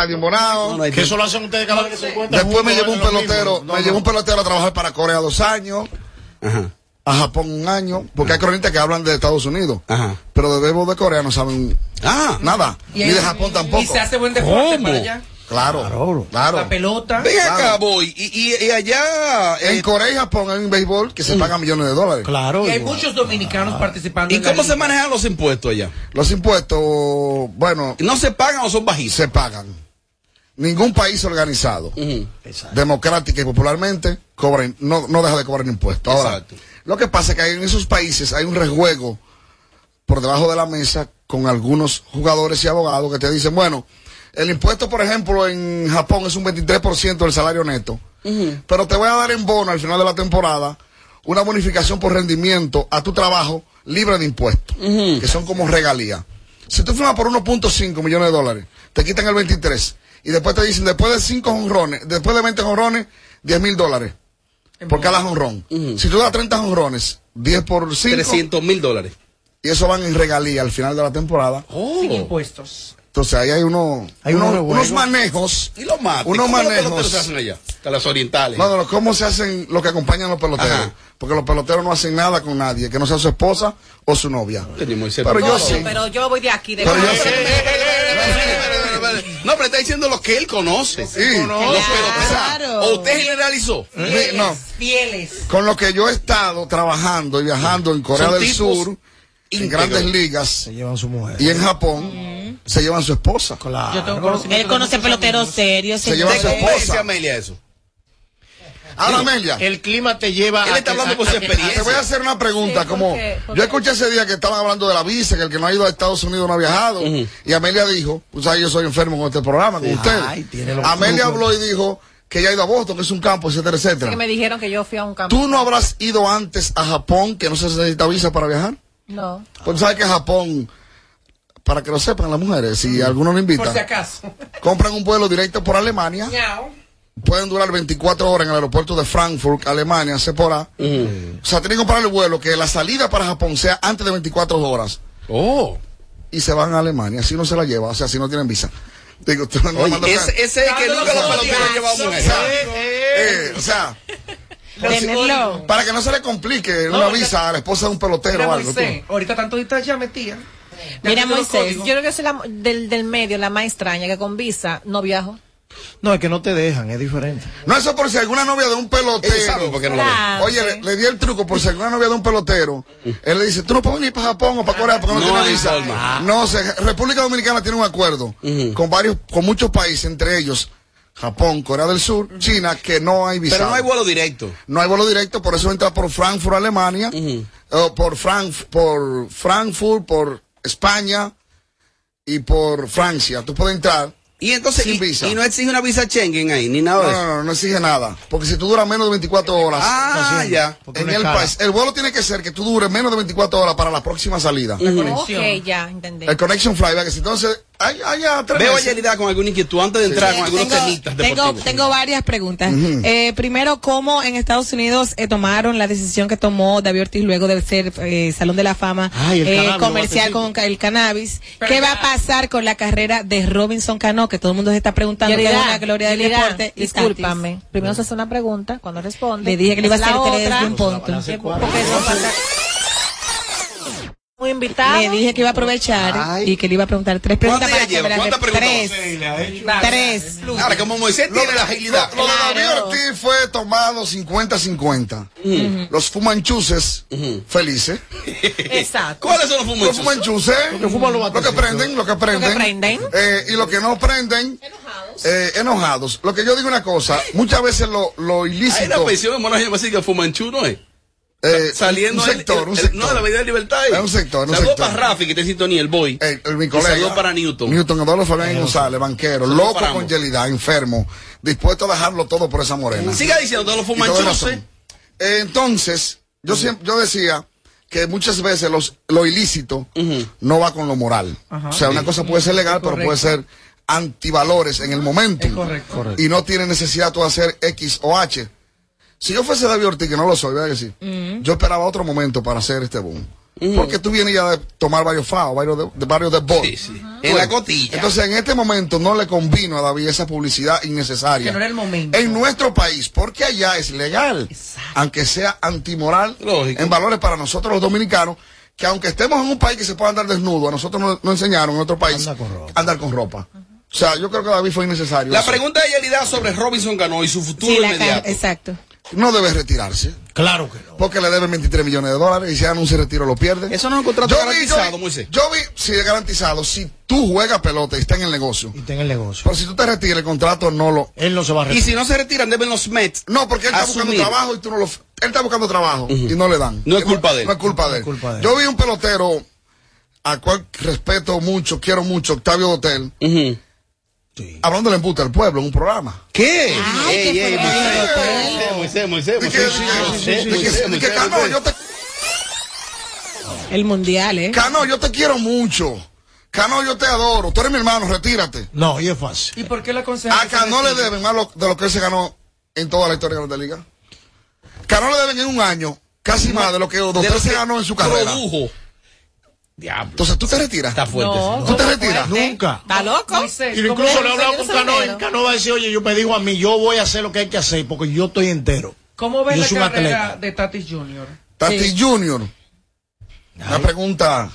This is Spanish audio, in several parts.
Radio Morao. Que eso lo hacen ustedes cada vez que se encuentran. Después me llevó un pelotero, No, me no. llevó un pelotero a trabajar para Corea dos años, Ajá. a Japón un año, porque hay cronistas que hablan de Estados Unidos, pero de Bebo de Corea no saben Ah. nada, Y ni de Japón tampoco. Y se hace buen deporte ¿Cómo? para allá. Claro, claro. La pelota. Ven acá, voy. Y, y, y allá. En eh, Corea y Japón hay un béisbol que se paga millones de dólares. Claro. Y hay muchos dominicanos participando. ¿Y en cómo se manejan los impuestos allá? Los impuestos, bueno, ¿No se pagan o son bajitos? se pagan. Ningún país organizado, democrática y popularmente, cobra, no, no deja de cobrar impuestos. Ahora, Exacto. lo que pasa es que en esos países hay un rejuego por debajo de la mesa con algunos jugadores y abogados que te dicen, bueno, el impuesto, por ejemplo, en Japón es un 23% del salario neto, pero te voy a dar en bono al final de la temporada una bonificación por rendimiento a tu trabajo libre de impuestos, que son como regalías. Si tú firmas por 1.5 millones de dólares, te quitan el 23 y después te dicen, después de 5 jonrones, después de 20 jonrones, 10 mil dólares por cada jonrón. Si tú das 30 jonrones, 10 por 5, 300 mil dólares. y eso van en regalía al final de la temporada. Sin impuestos. Entonces ahí hay, uno, Hay unos, manejos. ¿Y los mates? Unos ¿Cómo los manejos. peloteros se hacen allá? Que las orientales. No, no, no, ¿cómo se hacen lo que acompañan los peloteros? Ajá. Porque los peloteros no hacen nada con nadie, que no sea su esposa o su novia. Pero yo sí. Pero yo voy de aquí, de Pero yo Guay. No, pero está diciendo lo que él conoce. Sí. Claro. ¿O usted generalizó? Sí, no. Fieles. Con lo que yo he estado trabajando y viajando en Corea Son del Sur, en grandes ligas Se llevan su mujer. y en Japón, se llevan su esposa. Claro. Yo tengo conocimiento Él conoce peloteros serios. Se señor. lleva su ¿Te convence, esposa. Amelia, eso? Ahora, Amelia. El clima te lleva Él a está que- hablando por su experiencia. Te voy a hacer una pregunta, Sí, como ¿por qué? ¿Por yo escuché ese día que estaban hablando de la visa, que el que no ha ido a Estados Unidos no ha viajado, y Amelia dijo, pues ahí yo soy enfermo con este programa, con ustedes. Ay, Amelia trucos. habló y dijo que ya ha ido a Boston, que es un campo, etcétera, etcétera. Que me dijeron que yo fui a un campo. ¿Tú no habrás ido antes a Japón, que no se necesita visa para viajar? No. Porque sabes que Japón, para que lo sepan las mujeres, si alguno lo invita, Por si acaso. compran un vuelo directo por Alemania. Pueden durar 24 horas en el aeropuerto de Frankfurt, Alemania, Sephora. O sea, tienen que comprar el vuelo que la salida para Japón sea antes de 24 horas. Oh. Y se van a Alemania, así no se la lleva, o sea, si no tienen visa. Digo, tú no Oye, mandas a- ese, ese es que nunca los peloteros mujeres. Eh, o sea, Tenerlo. para que no se le complique No, una visa a la esposa de un pelotero Mira, o algo. Moisés, ahorita tanto ahorita ya metía. Mira, Moisés, yo creo que soy la, del, del medio la más extraña, que con visa no viajo. No, es que no te dejan, es diferente. No, eso por si alguna novia de un pelotero. por qué no lo ven. Claro. Oye, le, le di el truco por si alguna novia de un pelotero. Él le dice, tú no puedes venir para Japón o para Corea porque no, No tienes hay visa. forma. No, se- República Dominicana tiene un acuerdo con varios, con muchos países, entre ellos Japón, Corea del Sur, China, que no hay visa. Pero no hay vuelo directo. No hay vuelo directo, por eso entra por Frankfurt, Alemania, o por, Frank, por Frankfurt, por España y por Francia. Tú puedes entrar. Y entonces, Sin y, visa. y no exige una visa Schengen ahí, ni nada No, de no, eso. no, no exige nada. Porque si tú duras menos de 24 horas Ah, ya. En el escala. país, el vuelo tiene que ser que tú dures menos de 24 horas para la próxima salida. Ok, ya, entendí. El connection fly, ¿verdad? que si entonces, Veo a. Yerida con alguna inquietud antes de entrar con algunos tengo, temitas tengo, tengo varias preguntas. Eh, primero, ¿cómo en Estados Unidos eh, tomaron la decisión que tomó David Ortiz luego de ser eh, Salón de la Fama Ay, el eh, cannabis, comercial con el cannabis? Pero ¿Qué va a pasar con la carrera de Robinson Cano? Que todo el mundo se está preguntando es Yerida, una gloria del Yerida, deporte. y Discúlpame. Primero se hace una pregunta, cuando responde. Le dije que le iba a hacer tres otra, de un punto. que- porque no pasa- invitado. Le dije que iba a aprovechar Ay. y que le iba a preguntar tres preguntas ¿Cuántas lleva? las ¿Cuántas Tres. Tres. Ahora, como Moisés tiene la agilidad. Lo de David Claro. Ortiz fue tomado 50-50. Los fumanchuces, felices. Exacto. ¿Cuáles son los Los fumanchos? fumanchuces, que fuman los lo que prenden, lo que prenden. Lo que prenden. Eh, y lo que no prenden, eh, enojados. Lo que yo digo una cosa, muchas veces lo, lo Hay una ilícito. pensión en Monaje así que Fumanchu, ¿no es? Eh, Saliendo un el- sector, el- un el- sector. No, de la Avenida de Libertad. ahí. Es un sector, un Saludos para Rafi, que en sintonía, el boy. Eh, el- mi colega. saludos para Newton. Newton Eduardo Fabián González, banquero, Saludos loco con. Yelida, enfermo, dispuesto a dejarlo todo por esa morena. Siga diciendo todos los Y toda fumanchos. razón. Eh, entonces, yo siempre, yo decía que muchas veces los, lo ilícito no va con lo moral. o sea, una cosa puede ser legal, pero puede ser antivalores en el momento. Correcto. Correcto. Y no tiene necesidad tú de hacer X o H. Si yo fuese David Ortiz, que no lo soy, ¿verdad que sí? Yo esperaba otro momento para hacer este boom. Porque tú vienes ya de tomar varios FAO, varios de, de varios de bol. Sí, sí. En la cotilla. Entonces, en este momento no le convino a David esa publicidad innecesaria. Que no era el momento. En nuestro país, porque allá es legal. Aunque sea antimoral Lógico. en valores para nosotros los dominicanos, que aunque estemos en un país que se pueda andar desnudo, a nosotros nos, nos enseñaron en otro país Andar con ropa. andar con ropa. O sea, yo creo que David fue innecesario. La eso. pregunta de Yelida sobre Robinson ganó y su futuro Sí, inmediato. exacto. No debe retirarse. Claro que no. Porque le deben 23 millones de dólares y si anuncia el retiro lo pierde. Eso no es un contrato Yo vi- garantizado, yo vi, Moisés. Yo vi, sí, es garantizado. Si tú juegas pelota y está en el negocio. Y está en el negocio. Pero si tú te retiras, el contrato no lo. Él no se va a Y retirar. si no se retiran, deben los Mets. No, porque él está buscando trabajo y tú no lo. Él está buscando trabajo y no le dan. No es culpa de él. No es culpa de él. No es culpa de él. Yo vi un pelotero al cual respeto mucho, quiero mucho, Octavio Dotel. Sí. hablando del embuste del pueblo en un programa. ¿Qué? Ay, Ey, ¿qué ey, fue Moisés, lo que Moisés, Moisés, Moisés, Dije, Moisés, dije, Moisés, dije, Moisés, dije, Moisés, dije, Cano, Moisés. yo te, El mundial, ¿eh? Cano, yo te quiero mucho. Cano, yo te adoro. Tú eres mi hermano, retírate. No, y es fácil. ¿Y por qué la A Cano le deben más lo- de lo que él se ganó en toda la historia de la Liga. Cano le deben en un año casi más de lo que lo se ganó en su carrera. Produjo. Diablo. Entonces tú te retiras. Está fuerte. No, ¿Tú te retiras? Nunca. ¿Está loco? Y ¿cómo incluso le he hablado con Cano y. Cano va a decir, oye, yo me digo a mí, yo voy a hacer lo que hay que hacer porque yo estoy entero. ¿Cómo ves Yo la carrera atleta. de Tatis Jr.? Tati Junior. Una pregunta.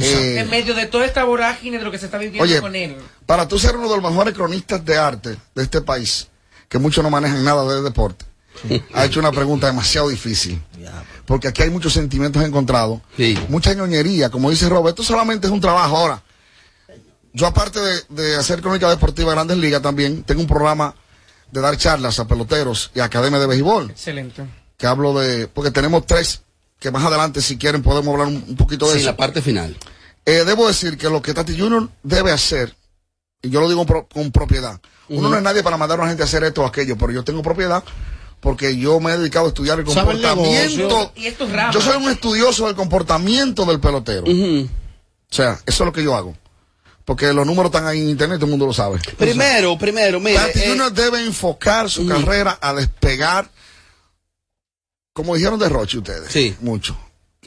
Eh, En medio de toda esta vorágine de lo que se está viviendo Oye, con él. para tú ser uno de los mejores cronistas de arte de este país, que muchos no manejan nada de deporte, ha hecho una pregunta demasiado difícil. Porque aquí hay muchos sentimientos encontrados, Sí. mucha ñoñería, como dice Robert, esto solamente es un trabajo ahora. Yo aparte de, de hacer crónica deportiva de Grandes Ligas también, tengo un programa de dar charlas a peloteros y a academia de béisbol, Excelente. que hablo de, porque tenemos tres, que más adelante si quieren podemos hablar un, un poquito de Sí, eso. la parte final. Eh, debo decir que lo que Tati Junior debe hacer, y yo lo digo pro- con propiedad, uno no es nadie para mandar a una gente a hacer esto o aquello, pero yo tengo propiedad porque yo me he dedicado a estudiar el comportamiento. Y esto es rama. Yo soy un estudioso del comportamiento del pelotero. O sea, eso es lo que yo hago. Porque los números están ahí en internet, todo el mundo lo sabe. Primero, primero, mire. Tati eh, Junior debe enfocar su carrera a despegar, como dijeron de Roche ustedes. Sí. Mucho.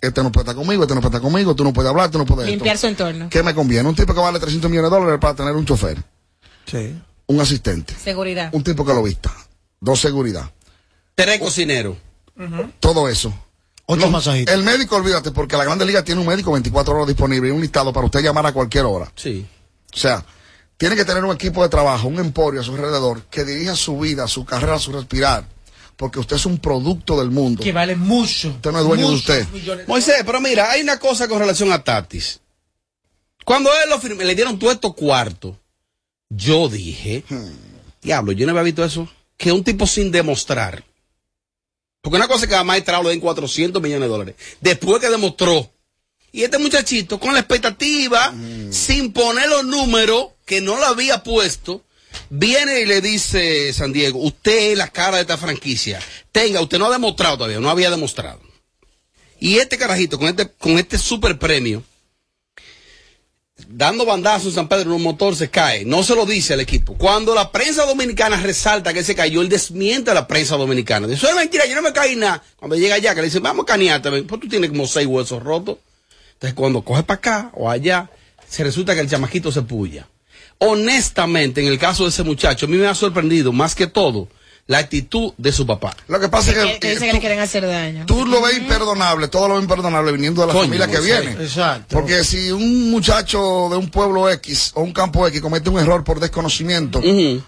Este no puede estar conmigo, este no puede estar conmigo, tú no puedes hablar, tú no puedes esto. Limpiar su entorno. ¿Qué me conviene? Un tipo que vale 300 millones de dólares para tener un chofer, Sí. un asistente, Seguridad. un tipo que lo vista, dos seguridad, tres cocineros. todo eso. Ocho masajitos. El médico, olvídate, porque la Grande Liga tiene un médico 24 horas disponible y un listado para usted llamar a cualquier hora. Sí. O sea, tiene que tener un equipo de trabajo, un emporio a su alrededor, que dirija su vida, su carrera, su respirar, porque usted es un producto del mundo. Que vale mucho. Usted no es dueño de usted. millones. Moisés, pero mira, hay una cosa con relación a Tatis. Cuando él lo firmó, le dieron todo estos cuartos, yo dije, diablo, yo no había visto eso, que un tipo sin demostrar. Porque una cosa es que a Maestrao le den 400 millones de dólares. Después que demostró. Y este muchachito, con la expectativa, sin poner los números que no lo había puesto, viene y le dice San Diego, usted es la cara de esta franquicia. Tenga, usted no ha demostrado todavía, no había demostrado. Y este carajito, con este, con este super premio, dando bandazo en San Pedro en un motor, se cae. No se lo dice al equipo. Cuando la prensa dominicana resalta que se cayó, él desmiente a la prensa dominicana. Dice, es mentira, yo no me caí nada. Cuando llega allá, que le dice, vamos ven. pues tú tienes como seis huesos rotos. Entonces, cuando coge para acá o allá, se resulta que el chamaquito se puya. Honestamente, en el caso de ese muchacho, a mí me ha sorprendido más que todo la actitud de su papá. Lo que pasa es Que, que, que dice que le tú, quieren hacer daño. tú lo ves imperdonable, todo lo ves imperdonable viniendo de la Coño, familia que viene. Exacto. Porque si un muchacho de un pueblo X o un campo X comete un error por desconocimiento,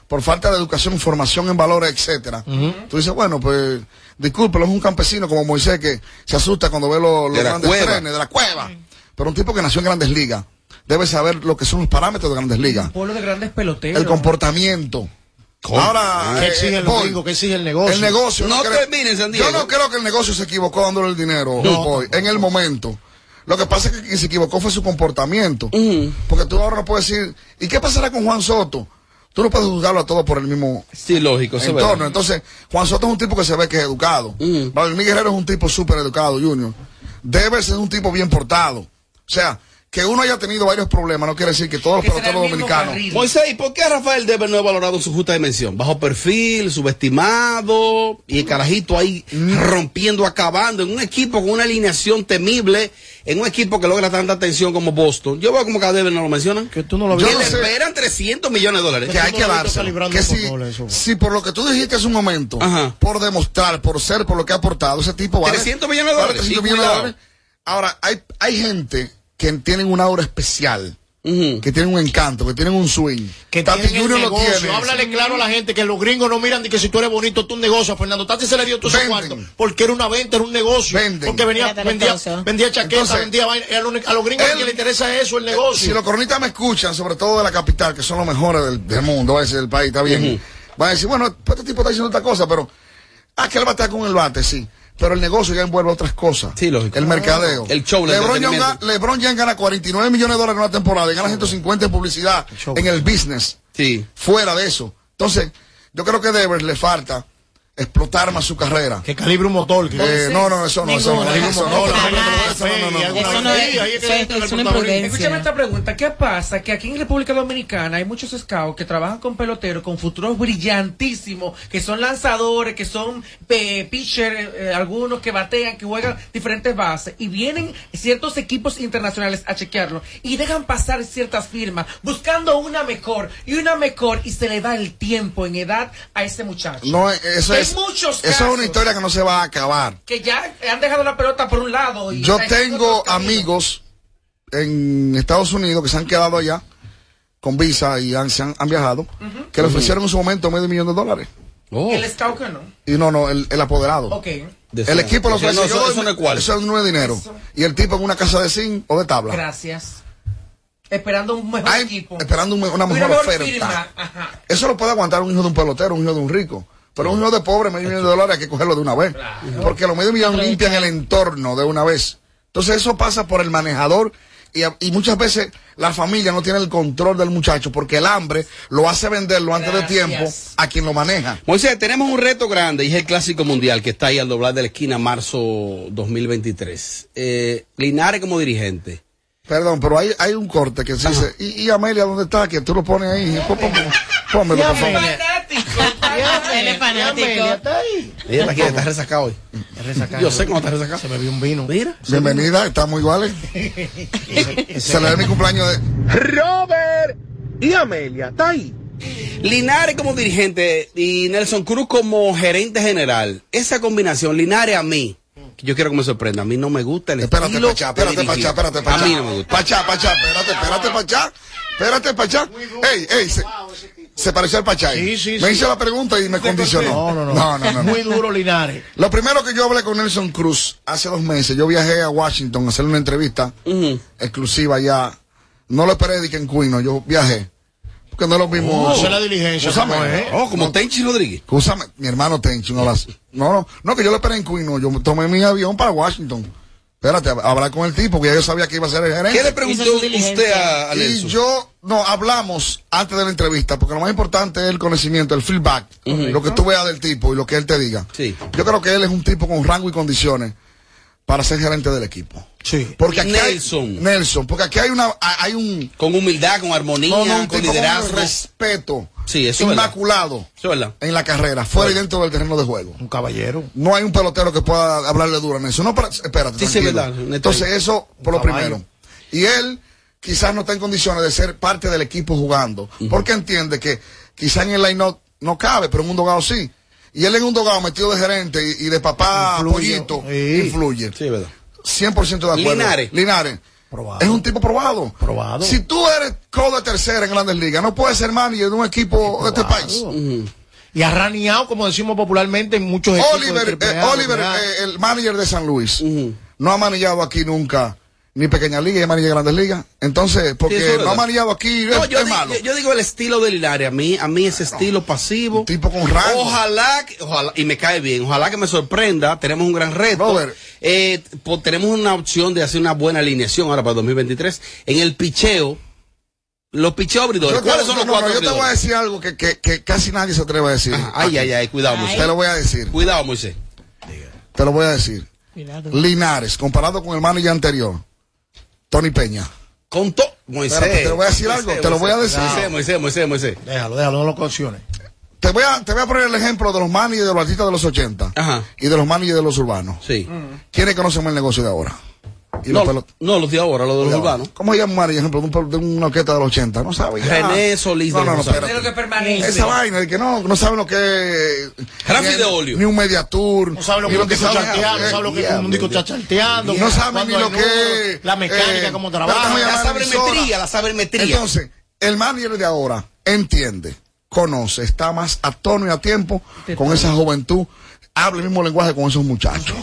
por falta de educación, formación en valores, etcétera, tú dices, bueno, pues, discúlpelo, es un campesino como Moisés que se asusta cuando ve los, grandes cueva. trenes de la cueva. Pero un tipo que nació en grandes ligas debe saber lo que son los parámetros de grandes ligas, Pueblo de grandes peloteros. el comportamiento. Ahora, ¿Qué eh, exige el voy. gringo? ¿Qué exige el negocio? El negocio. No San Diego. Yo no creo que el negocio se equivocó dándole el dinero hoy, en el momento. Lo que pasa es que quien se equivocó fue su comportamiento. Porque tú ahora no puedes decir, ¿y qué pasará con Juan Soto? Tú no puedes juzgarlo a todo por el mismo Sí, lógico, entorno. verdad. Entonces, Juan Soto es un tipo que se ve que es educado. Vladimir Guerrero es un tipo súper educado, Junior. Debe ser un tipo bien portado. O sea, que uno haya tenido varios problemas no quiere decir que todos los peloteros dominicanos. Moisés, ¿y por qué Rafael Dever no es valorado su justa dimensión? Bajo perfil, subestimado, y el carajito ahí rompiendo, acabando, en un equipo con una alineación temible, en un equipo que logra tanta atención como Boston. Yo veo como que a Dever no lo mencionan. Que tú no lo Que no le sé. esperan 300 millones de dólares. que hay que librando Que si, eso. si por lo que tú dijiste hace un momento, Ajá. por demostrar, por ser, por lo que ha aportado, ese tipo vale 300 millones de vale dólares, 300 y millones de dólares. Ahora, hay, hay gente que tienen una aura especial, que tienen un encanto, que tienen un swing. Que Tati Junior lo negocio. tiene. Háblale claro a la gente que los gringos no miran de que si tú eres bonito, tú un negocio. A Fernando Tati se le dio todo ese Venden. cuarto. Porque era una venta, era un negocio. Venden. Porque venía, vendía, vendía chaqueta, Entonces, vendía vaina. A los gringos él- que le interesa eso, el negocio. Si los cronistas me escuchan, sobre todo de la capital, que son los mejores del, del mundo, va a decir del país, está bien. Van a decir, bueno, pues este tipo está diciendo otra cosa, pero. Ah, que él batea con el bate, sí. Pero el negocio ya envuelve otras cosas. Sí, lógico. El mercadeo. El show, el Lebron, ya. Lebron ya gana 49 millones de dólares en una temporada y gana 150 en publicidad, en el business. Sí. Fuera de eso. Entonces, yo creo que Devers le falta explotar más su carrera. Que calibre un motor. que- Eh, no, no, eso no, eso no, Ninguna. eso no, No, eso la no, gente eso no no, no, no, no. Eso es- una imprudencia. Escúchame esta pregunta. ¿Qué pasa? Que aquí en República Dominicana hay muchos scouts que trabajan con peloteros con futuros brillantísimos, que son lanzadores, que son eh, pitchers, eh, algunos que batean, que juegan diferentes bases, y vienen ciertos equipos internacionales a chequearlo y dejan pasar ciertas firmas buscando una mejor y una mejor y se le da el tiempo en edad a ese muchacho. No, eso Hay es, muchos eso es una historia que no se va a acabar. Que ya han dejado la pelota por un lado. Y Yo tengo amigos en Estados Unidos que se han quedado allá con visa y han, se han, han viajado, que le ofrecieron en su momento medio millón de dólares. Oh. El que no. Y no, no, el, el apoderado. Ok. De El equipo lo ofreció. no, eso, no es cual. Eso no es dinero. Eso. Y el tipo en una casa de zinc o de tabla. Gracias. Esperando un mejor equipo. esperando un una mejor oferta. Eso lo puede aguantar un hijo de un pelotero, un hijo de un rico. Pero un hijo de pobre, medio millón de dólares, hay que cogerlo de una vez. Porque los medio millones limpian el entorno de una vez. Entonces eso pasa por el manejador y, muchas veces la familia no tiene el control del muchacho porque el hambre lo hace venderlo antes de tiempo a quien lo maneja. Moisés, tenemos un reto grande y es el Clásico Mundial que está ahí al doblar de la esquina marzo 2023. Eh, Linares como dirigente. Perdón, pero hay, hay un corte que se dice, ¿y, y Amelia dónde está? Que tú lo pones ahí. Pónmelo, por favor. Fanático. Él es fanático. está ahí. Ella está aquí, está resacado hoy. Yo sé cómo está resacado. Se me vio un vino. Mira. Bienvenida, estamos iguales. Celebra mi cumpleaños de... Robert y Amelia, está ahí. Linares como dirigente y Nelson Cruz como gerente general. Esa combinación, Linares a mí, yo quiero que me sorprenda, a mí no me gusta el Espérate, estilo Pachá, espérate, Pachá, espérate, Pachá. A mí no me gusta. Pachá, Pachá, espérate, espérate, Pachá. Espérate, Pachá. Ey, ey, se, se pareció al Pachá. ahí. Sí, sí, me sí. hizo la pregunta y me condicionó. No, no, no. No, no, no, no. Muy duro Linares. Lo primero que yo hablé con Nelson Cruz hace dos meses, yo viajé a Washington a hacer una entrevista exclusiva ya. No lo esperé de que en Cuino, yo viajé. Porque no es lo mismo. Hacer la diligencia. Úsame, como es. Oh, como Tenchi Rodríguez. Úsame, mi hermano Tenchi, un abrazo. No, no, no, que yo lo esperé en Cuino, yo tomé mi avión para Washington. Espérate, a- hablar con el tipo, que ya yo sabía que iba a ser el gerente. ¿Qué le preguntó usted a, a Y yo, no, hablamos antes de la entrevista, porque lo más importante es el conocimiento, el feedback, lo que tú veas del tipo y lo que él te diga. Sí. Yo creo que él es un tipo con rango y condiciones para ser gerente del equipo. Sí. Porque aquí Nelson. hay Nelson, porque aquí hay una hay un, Con humildad, con armonía, no, no, con liderazgo. con respeto Sí, eso es verdad. inmaculado Eso es verdad. en la carrera, fuera y dentro del terreno de juego. Un caballero. No hay un pelotero que pueda hablarle duro a Nelson. No, pero, espérate, Sí, sí, verdad, neta. Entonces eso por lo Caballo. primero. Y él quizás no está en condiciones de ser parte del equipo jugando, porque entiende que quizás en el line no cabe, pero en un dogado sí. Y él en un dogado metido de gerente y, y de papá Influye. pollito Sí. influye. Sí, verdad. 100% de acuerdo. Linares. Linares. Probado. Es un tipo probado. Probado. Si tú eres codo de tercera en Grandes Ligas, no puedes ser manager de un equipo de este país. Y arraneado, como decimos popularmente, en muchos equipos. de Oliver, triple eh, Oliver eh, el manager de San Luis, no ha manejado aquí nunca ni pequeña liga manager de grandes ligas. Entonces, porque Sí, no ha manejado aquí, No, es, yo, es digo, malo. yo- yo digo el estilo de Linares. A mí, a mí ese estilo pasivo. Un tipo con rango. Ojalá, que- ojalá, y me cae bien, ojalá que me sorprenda. Tenemos un gran reto. Robert. Eh, tenemos una opción de hacer una buena alineación ahora para 2023. En el picheo, los picheos abridores. Yo te- ¿Cuáles son los no, no, cuatro yo te voy a decir algo que, que, que casi nadie se atreve a decir. Ajá, Ay, ay, ay, cuidado, Moisés. Te lo voy a decir. Cuidado, Moisés. Te lo voy a decir. Linares, comparado con el manager anterior, Tony Peña. Con todo. Moisés. Espérate, te voy a decir algo, te lo voy a decir. Moisés, Moisés, Moisés, Moisés. Déjalo, déjalo, no lo cauciones. Te voy a, te voy a poner el ejemplo de los managers de los artistas de los 80 Ajá. y de los managers de los urbanos. Sí. ¿Quiénes conocen más el negocio de ahora? Y No, los no, los de ahora, los de los urbanos. ¿Cómo se llama un manager, ejemplo, de, una orquesta de los 80? No sabe. ya. René Solís No, no, no, lo que permanece. Esa vaina, de que no, no saben lo que es. Rafi ni- de Olio. Ni un mediatour. No sabe lo ni que es un disco saben- no eh, sabe lo que es un disco charteando. No saben ni lo que es. La mecánica, eh, cómo trabaja. La sabermetría, la sabermetría. Entonces, el manager de ahora entiende, conoce, está más a tono y a tiempo con esa juventud, habla el mismo lenguaje con esos muchachos.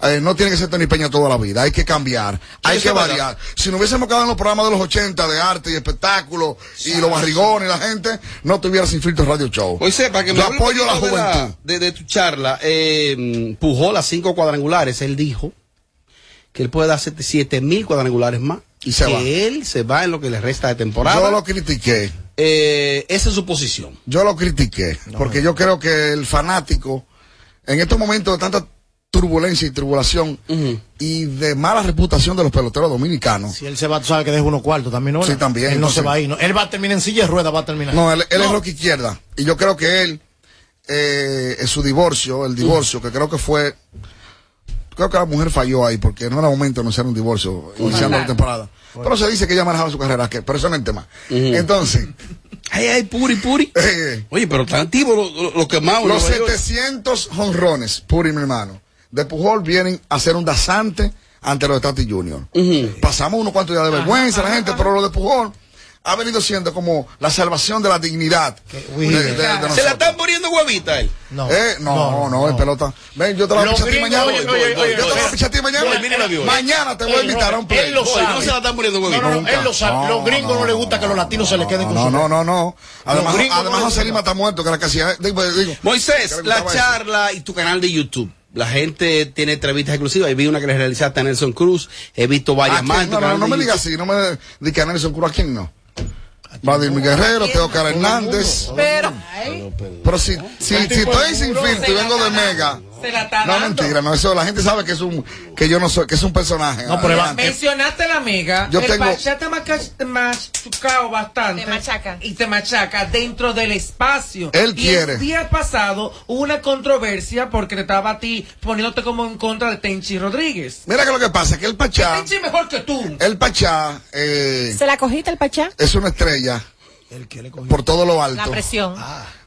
Eh, no tiene que ser Tony Peña toda la vida, hay que cambiar, hay que verdad. variar. Si no hubiésemos quedado en los programas de los 80 de arte y espectáculo y los barrigones y la gente, no tuviera sin filtro radio show. Moisés, para que me Yo hable un apoyo a la de, juventud. de, de tu charla, eh, pujó las cinco cuadrangulares. Él dijo que él puede dar siete- siete mil cuadrangulares más Y se que va. él se va en lo que le resta de temporada. Yo lo critiqué. Eh, esa es su posición. Yo lo critiqué, porque yo creo que el fanático, en estos momentos de tanta turbulencia y tribulación y de mala reputación de los peloteros dominicanos, Si él se va, tú sabes que deja unos cuartos también, ¿no? Sí, también, Él no se va a ir. ¿no? Él va a terminar en silla de ruedas, va a terminar. no, él, él es rock izquierda. Y yo creo que él, eh, en su divorcio, el divorcio, que creo que fue, creo que la mujer falló ahí, porque no era momento de anunciar un divorcio iniciando la temporada. Pero se dice que ella manejaba su carrera, que, pero eso no es el tema. Entonces, Ay, ay, puri, puri. eh, Oye, pero tan activo lo, lo, lo. Los Nueva York. 700 jonrones, Puri, mi hermano, de Pujol vienen a ser un dasante ante los Tati Junior. Pasamos unos cuantos días de vergüenza la gente, pero lo de Pujol ha venido siendo como la salvación de la dignidad. uy, de- de- de Se la están poniendo huevita él. No. Eh, no, no, es pelota. Ven, yo te la voy a pichar a ti mañana. oye, oye, Yo te la voy a pichar a ti mañana. La. Mañana te voy a invitar a un play. Él lo sabe. no se la están poniendo No, huevita. no, no, él lo sabe. No, los gringos no, no, les gusta que los latinos se le queden con No, su no, no, no. No además les José. Lima está muerto, que era casi. Digo, digo, Moisés, la charla y tu canal de YouTube. La gente tiene entrevistas exclusivas. Vi una que le realizaste a Nelson Cruz. He visto varias ¿A más. No, me digas así, no me digas que Nelson Cruz, ¿a quién no? Vladimir Guerrero, Teocar Hernández. Pero, Pero si, si, si estoy sin filtro y vengo de Mega. Se la está No, dando. mentira, no, eso la gente sabe que es un, que yo no soy, que es un personaje. No, pero. Mencionaste la mega. Yo el tengo- Pachá te maca- te machucado bastante. Te machaca. Y te machaca dentro del espacio. Él y quiere. El día pasado hubo una controversia porque te estaba a ti poniéndote como en contra de Tenchi Rodríguez. Mira que lo que pasa es que el Pachá, Tenchi mejor que tú. el Pachá, eh, ¿Se la cogiste el Pachá? es una estrella El que le cogió. por todo lo la alto. presión.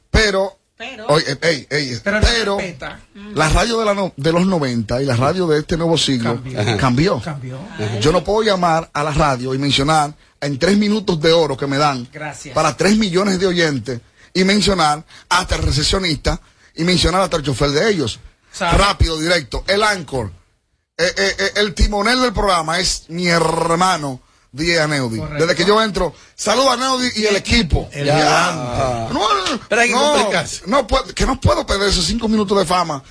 Pero, Pero- oye, ey, ey, Pero pero, respeta. la radio de, la no- de los 90 y la radio de este nuevo siglo Cambió. cambió. Cambió. Yo no puedo llamar a la radio y mencionar en tres minutos de oro que me dan Gracias. para tres millones de oyentes y mencionar hasta el recesionista y mencionar hasta el chofer de ellos. ¿Sabe? Rápido, directo. El anchor, eh, eh, eh, el timonel del programa es mi hermano Diego Neudi. Correcto. Desde que yo entro, saludo a Neudi y el equipo. El Ya. No, no, Pero hay que no, complicarse. no puedo- que no puedo perder esos cinco minutos de fama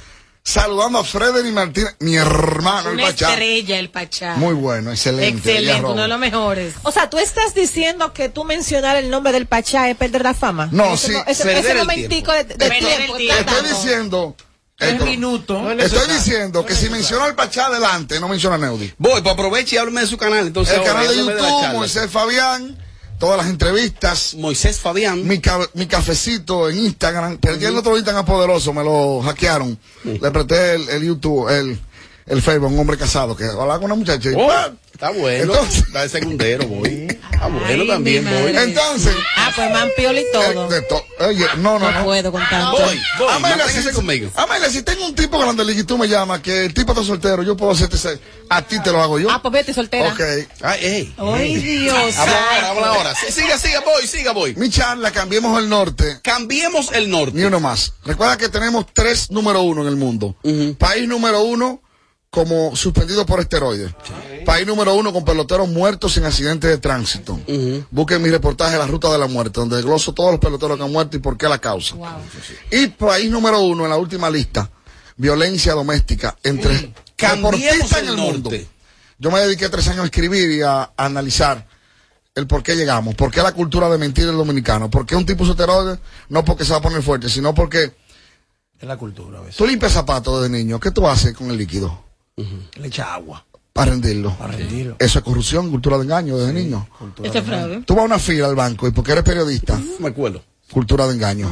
saludando a Frederick Martínez, mi hermano, el Una Pachá. estrella el Pachá. Muy bueno, excelente. Excelente, uno de los mejores. O sea, tú estás diciendo que tú mencionar el nombre del Pachá es perder la fama. No, ese, sí, ese, perder ese el momentico de, de Perder tiempo. tiempo. Estoy dando. Diciendo. Tres esto, minutos. Estoy diciendo que si menciono al Pachá adelante, no menciono a Neudi. Voy, pues aproveche y háblame de su canal. Entonces, El canal de YouTube. Moisés Fabián, todas las entrevistas, Moisés Fabián. mi, ca- mi cafecito en Instagram. Perdí el otro Instagram poderoso, me lo hackearon. Le presté el, el YouTube, el, el Facebook, un hombre casado que hablaba con una muchacha. y Oh, está bueno. Entonces- Está de secundero, voy. Está bueno Ay, también, voy. Entonces, Ah, pues man piola y todo. eh, to- oye, no, no, No no. puedo con tanto. Voy, voy. Amelia, si, conmigo. Amelia, si tengo un tipo grande y tú me llamas, que el tipo está soltero, yo puedo hacerte ese, a ti te lo hago yo. Ah, pues vete soltera. Ok. Ay, ey. Ay, Dios. Habla ahora, habla ahora. Sí, Siga, siga, voy, siga, voy. Mi charla, cambiemos el norte. Cambiemos el Ni norte. uno más. Recuerda que tenemos tres número uno en el mundo. País número uno como suspendido por esteroides. País número uno con peloteros muertos en accidentes de tránsito. Busquen mi reportaje La Ruta de la Muerte, donde desgloso todos los peloteros que han muerto y por qué la causa. Y país número uno en la última lista, violencia doméstica entre deportistas en el el mundo. norte. Yo me dediqué tres años a escribir y a, a analizar el por qué llegamos, por qué la cultura de mentir del dominicano, por qué un tipo usa esteroides, no porque se va a poner fuerte, sino porque Es la cultura a veces. tú limpias zapatos desde niño, ¿qué tú haces con el líquido? Le echa agua. a rendirlo. Eso es corrupción, cultura de engaño desde niño. Este es fraude. Tú vas a una fila al banco y porque eres periodista, Me acuerdo. cultura de engaño.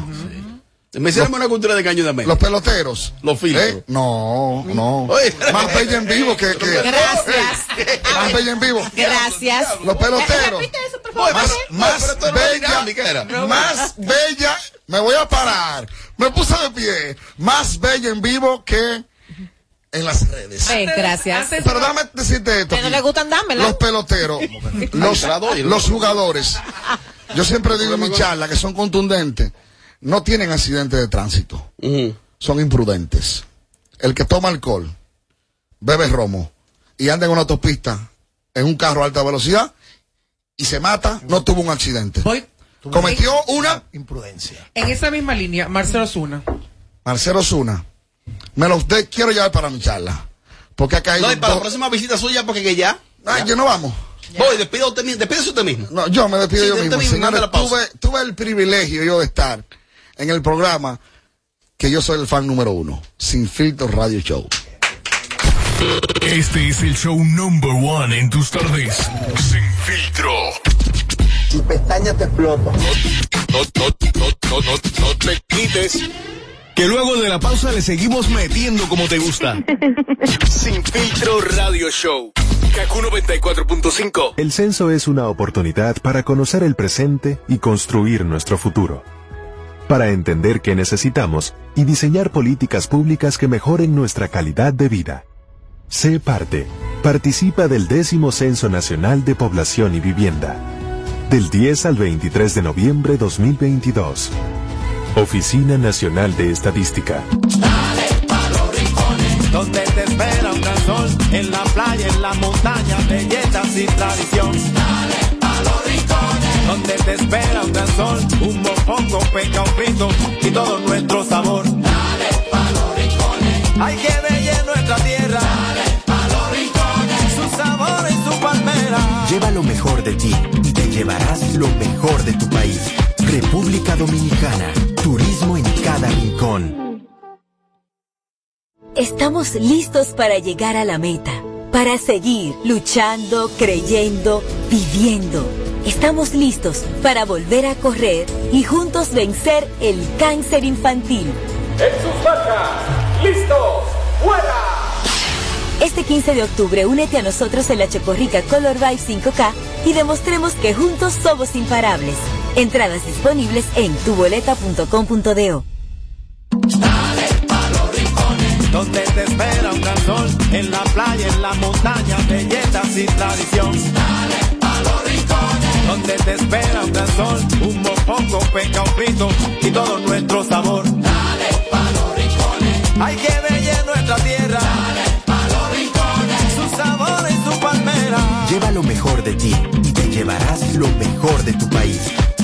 Me hicieron una cultura de engaño de América. Los peloteros. Los filtros. ¿Eh? No, no. Oye. Más bella en vivo que. que Gracias. Eh, más bella en vivo. Gracias. Los peloteros. Repite eso, por favor. Más, no bella. era. Más bella. Me voy a parar. Me puse de pie. Más bella en vivo que en las redes. Eh, gracias. Antes- Pero dame decirte esto. Que no le gustan, dámela. Los peloteros, los, los jugadores. Yo siempre digo en mi charla que son contundentes. No tienen accidentes de tránsito. Son imprudentes. El que toma alcohol, bebe romo y anda en una autopista en un carro a alta velocidad y se mata, no tuvo un accidente. Voy Cometió una Imprudencia. en esa misma línea, Marcelo Zuna. Marcelo Zuna. Me los de- quiero llevar para mi charla. Porque acá hay No, y para la dos- próxima visita suya, porque que ya. Ay, yo no vamos. Voy, despida usted mismo. Despídese usted mismo. No, yo me despido Sí, yo de mismo. mismo, Señores, la tuve, tuve el privilegio yo de estar en el programa que yo soy el fan número uno, Sin Filtro Radio Show. Este es el show number one en tus tardes. Sin filtro. Tu pestaña te explota. No, no, no, no, no, no te quites. Que luego de la pausa le seguimos metiendo como te gusta. Sin filtro radio show. Kaku 94.5. El censo es una oportunidad para conocer el presente y construir nuestro futuro. Para entender qué necesitamos y diseñar políticas públicas que mejoren nuestra calidad de vida. Sé parte. Participa del décimo Censo Nacional de Población y Vivienda. Del 10 al 23 de noviembre 2022. Oficina Nacional de Estadística. donde te espera un gran sol, en la playa, en la montaña, belletas y tradición. Dale a los rincones, donde te espera un gran sol, un mopongo, peca, un frito y todo nuestro sabor. Dale a los rincones, hay que bella nuestra tierra. Dale a los rincones, su sabor y su palmera. Lleva lo mejor de ti y te llevarás lo mejor de tu país. República Dominicana. Turismo en cada rincón. Estamos listos para llegar a la meta, para seguir luchando, creyendo, viviendo. Estamos listos para volver a correr y juntos vencer el cáncer infantil. En sus marcas, listos, fuera. Este 15 de octubre únete a nosotros en la Chocorrica Color Vibe 5K y demostremos que juntos somos imparables. Entradas disponibles en tuboleta.com.do. donde te espera un gran sol, en la playa, en la montaña, belletas y tradición. Dale a los rincones, donde te espera un gran sol, un mopongo, peca, un frito y todo nuestro sabor. Dale a los rincones, hay que bella nuestra tierra. Dale a los rincones, su sabor y su palmera. Lleva lo mejor de ti y te llevarás lo mejor de tu país.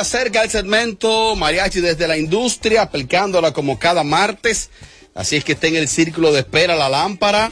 Acerca el segmento Mariachi desde la industria, aplicándola como cada martes. Así es que está en el círculo de espera la lámpara.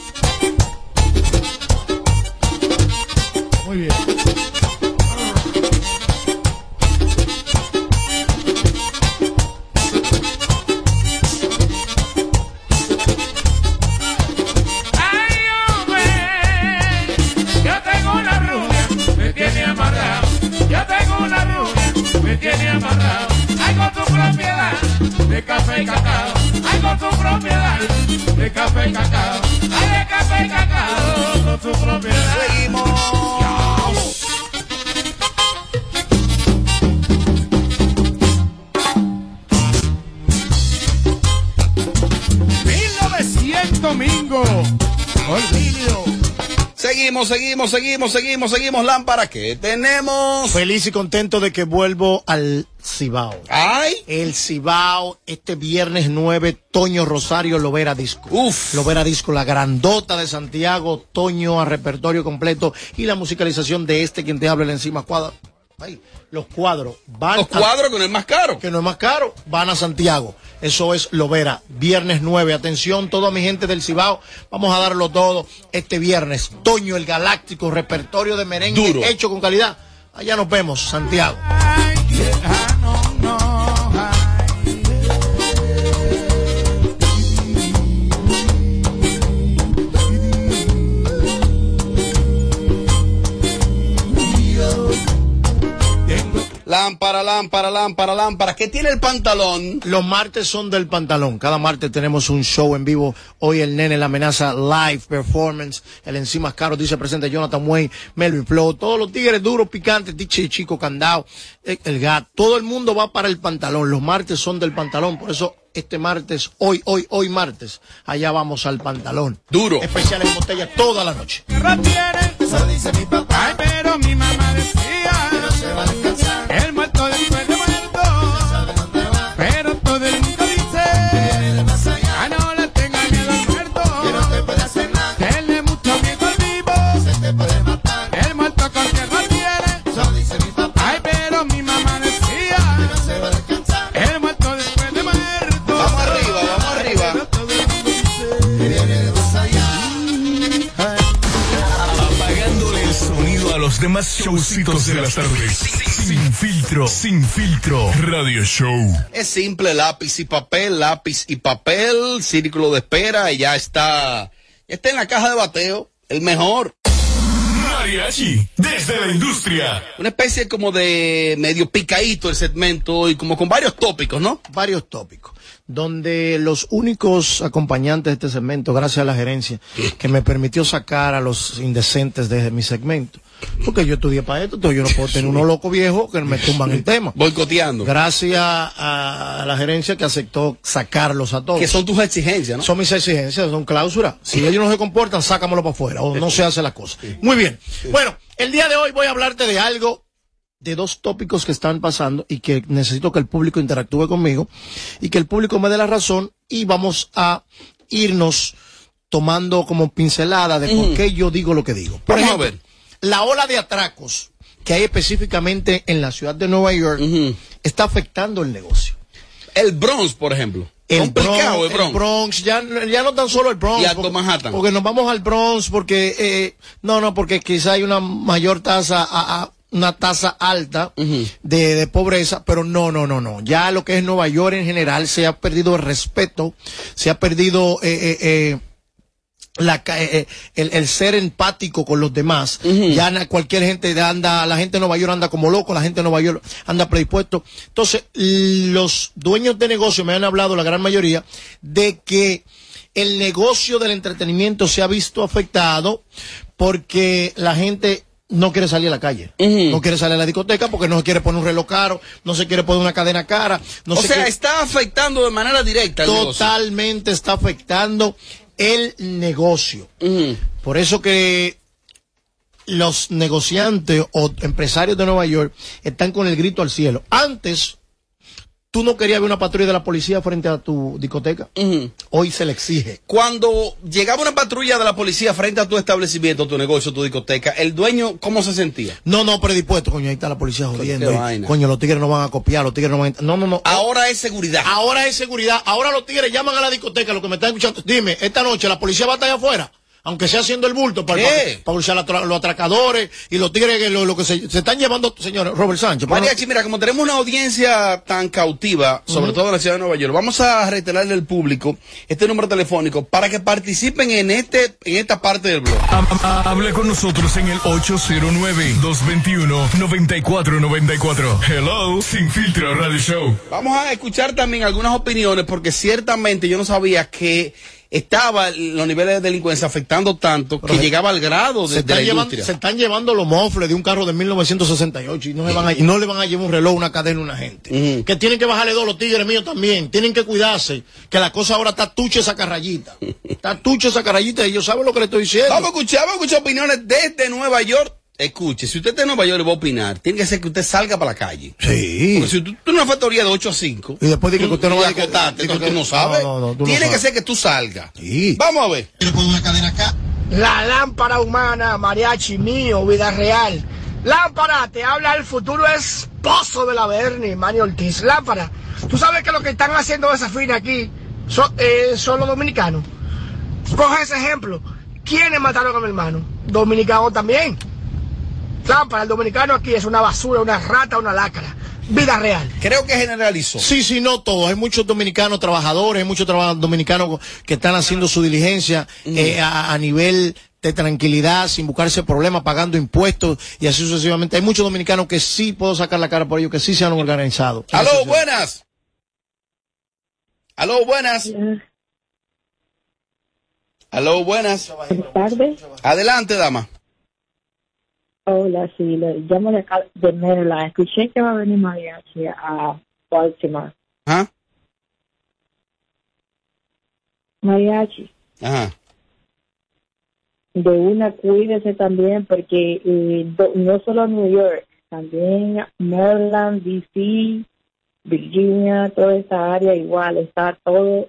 Café y cacao. De café cacao, con tu propiedad. Seguimos. Seguimos, seguimos, seguimos, seguimos, seguimos. Lámpara, ¿qué tenemos? Feliz y contento de que vuelvo al Cibao. ¡Ay! El Cibao, este viernes 9, Toño Rosario Lovera Disco. Uf. Lovera Disco, la grandota de Santiago, Toño a repertorio completo y la musicalización de este quien te habla el encima cuadro. Ay, los cuadros van Los a- cuadros que no es más caro. que no es más caro, van a Santiago. Eso es Lovera, viernes 9. Atención, toda mi gente del Cibao, vamos a darlo todo este viernes. Toño el Galáctico, repertorio de merengue Duro. hecho con calidad. Allá nos vemos, Santiago. Lámpara, lámpara, lámpara. ¿Qué tiene el pantalón? Los martes son del pantalón. Cada martes tenemos un show en vivo. Hoy el nene, la amenaza live performance. El encima caro dice presente Jonathan Wayne, Melvin Flow. Todos los tigres duros, picantes, Tiche Chico Candao, eh, el gat. Todo el mundo va para el pantalón. Los martes son del pantalón. Por eso este martes, hoy, hoy, hoy martes, allá vamos al pantalón. Duro. Especiales en botella toda la noche. Eso dice mi papá. Ay, pero mi mamá decía. Pero se va a descansar. Demás showcitos de las tardes. Sin filtro, sin filtro. Radio Show. Es simple, lápiz y papel, lápiz y papel, círculo de espera, y ya está. Ya está en la caja de bateo, el mejor. Mariachi, desde la industria. Una especie como de medio picadito el segmento y como con varios tópicos, ¿no? varios tópicos, donde los únicos acompañantes de este segmento, gracias a la gerencia, que me permitió sacar a los indecentes de mi segmento, porque yo estudié para esto, entonces yo no puedo tener unos locos viejos que me tumban el tema. Boicoteando. Gracias a la gerencia que aceptó sacarlos a todos. Que son tus exigencias, ¿no? Son mis exigencias, son cláusulas. Si ellos no se comportan, sácamelo para afuera o no se hace la cosa. Muy bien. Bueno, el día de hoy voy a hablarte de algo, de dos tópicos que están pasando y que necesito que el público interactúe conmigo y que el público me dé la razón y vamos a irnos tomando como pincelada de por qué yo digo lo que digo. Por Vamos a ver. La ola de atracos que hay específicamente en la ciudad de Nueva York está afectando el negocio. El Bronx, por ejemplo. El Bronx, el Bronx. el Bronx, ya, ya no tan solo el Bronx. Y Alto porque, Manhattan. Porque nos vamos al Bronx porque, eh, no, no, porque quizá hay una mayor tasa, a- a- una tasa alta de, de pobreza, pero no, no, no, no. Ya lo que es Nueva York en general se ha perdido el respeto, se ha perdido, eh, eh, eh, la, eh, eh, el, el ser empático con los demás. Ya cualquier gente anda, la gente de Nueva York anda como loco, la gente de Nueva York anda predispuesto. Entonces, los dueños de negocio me han hablado, la gran mayoría, de que el negocio del entretenimiento se ha visto afectado porque la gente no quiere salir a la calle, no quiere salir a la discoteca porque no se quiere poner un reloj caro, no se quiere poner una cadena cara, no o se sea, quiere- está afectando de manera directa el negocio. totalmente está afectando el negocio. Por eso que los negociantes o empresarios de Nueva York están con el grito al cielo. Antes, tú no querías ver una patrulla de la policía frente a tu discoteca. Hoy se le exige. Cuando llegaba una patrulla de la policía frente a tu establecimiento, tu negocio, tu discoteca, el dueño, ¿cómo se sentía? No, no, predispuesto, coño, ahí está la policía jodiendo. Coño, los tigres no van a copiar, los tigres no van a... No, no, no. Ahora es seguridad. Ahora es seguridad. Ahora los tigres llaman a la discoteca, los que me están escuchando. Dime, esta noche la policía va a estar allá afuera. Aunque sea haciendo el bulto para, ¿Qué? para, para usar la tra- los atracadores y los tigres que lo, lo que se, se están llevando, señores, Robert Sánchez. Mariachi, mira, como tenemos una audiencia tan cautiva, sobre todo en la ciudad de Nueva York, vamos a reitelarle al público este número telefónico para que participen en este en esta parte del blog. Habla con nosotros en el 809-221-9494. Hello, Sin Filtro Radio Show. Vamos a escuchar también algunas opiniones porque ciertamente yo no sabía que estaba los niveles de delincuencia afectando tanto que llegaba al grado de, se, de están la llevando, industria. se están llevando los mofles de un carro de 1968 y no, le van a, y no le van a llevar un reloj, una cadena una gente. Que tienen que bajarle dos los tigres míos también. Tienen que cuidarse. Que la cosa ahora está tucha esa carrayita. Está tucha esa carrayita y ellos saben lo que le estoy diciendo. Vamos a escuchar, vamos a escuchar opiniones desde Nueva York. Escuche, si usted está en Nueva York y va a opinar, tiene que ser que usted salga para la calle. Sí. Porque si tú en una factoría de 8 a 5 Y después dice que usted no va a acotarte, que- que que- tú no sabes, no, no, no, tú no tiene que sabes. ser que tú salgas. Sí. Vamos a ver. La lámpara humana, mariachi mío, vida real. Lámpara, te habla el futuro esposo de la Bernie, Manny Ortiz. Lámpara, tú sabes que lo que están haciendo esa fina aquí son, eh, son los dominicanos. Coge ese ejemplo. ¿Quiénes mataron a mi hermano? Dominicanos también. Lámpara, el dominicano aquí es una basura, una rata, una lácara. Vida real. Creo que generalizó. Sí, sí, no todos. Hay muchos dominicanos trabajadores, hay muchos traba- dominicanos que están haciendo su diligencia eh, a, a nivel de tranquilidad, sin buscarse problemas, pagando impuestos y así sucesivamente. Hay muchos dominicanos que sí puedo sacar la cara por ellos, que sí se han organizado. Aló, buenas. Aló, buenas. Aló, buenas. Buenas tardes. Adelante, dama. Hola, sí, le llamo de acá de Maryland. Escuché que va a venir mariachi a Baltimore. ¿Ah? Mariachi, Ajá. de una cuídese también porque eh, do- no solo New York, también Maryland, DC, Virginia, toda esa área igual, está todo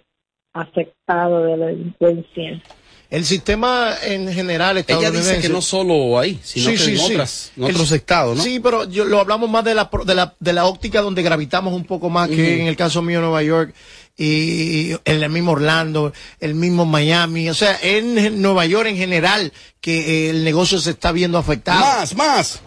afectado de la delincuencia. El sistema en general Ella estadounidense. dice que no solo ahí, sino que en, otras, en El- otros estados, ¿no? Sí, pero yo, lo hablamos más de la, pro- de la, de la óptica donde gravitamos un poco más que en el caso mío Nueva York y en el mismo Orlando, el mismo Miami, o sea, en Nueva York en general que eh, el negocio se está viendo afectado. Más, más.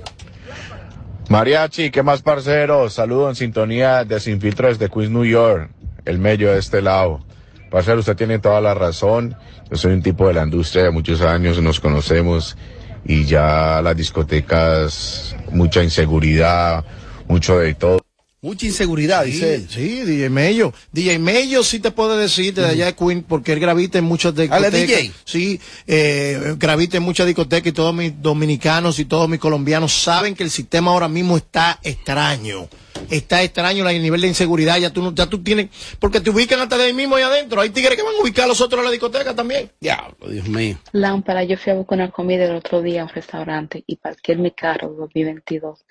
Mariachi, ¿qué más parceros? Saludo en sintonía de Sin Filtro desde Queens, New York, el medio de este lado. Parcero, usted tiene toda la razón. Yo soy un tipo de la industria de muchos años, nos conocemos y ya las discotecas, mucha inseguridad, mucho de todo. Mucha inseguridad, dice él. Sí, DJ Mello. DJ Mello sí te puede decir de allá de Queen porque él gravita en muchas ¿Ale, discotecas. DJ? Sí, eh, gravita en muchas discotecas y todos mis dominicanos y todos mis colombianos saben que el sistema ahora mismo está extraño. Está extraño el nivel de inseguridad. Ya tú, no- ya tú tienes, porque te ubican hasta de ahí mismo ahí adentro. Hay tigres que van a ubicar a los otros en la discoteca también. Diablo, Dios mío. Lámpara, yo fui a buscar una comida el otro día a un restaurante y parqué mi carro 2022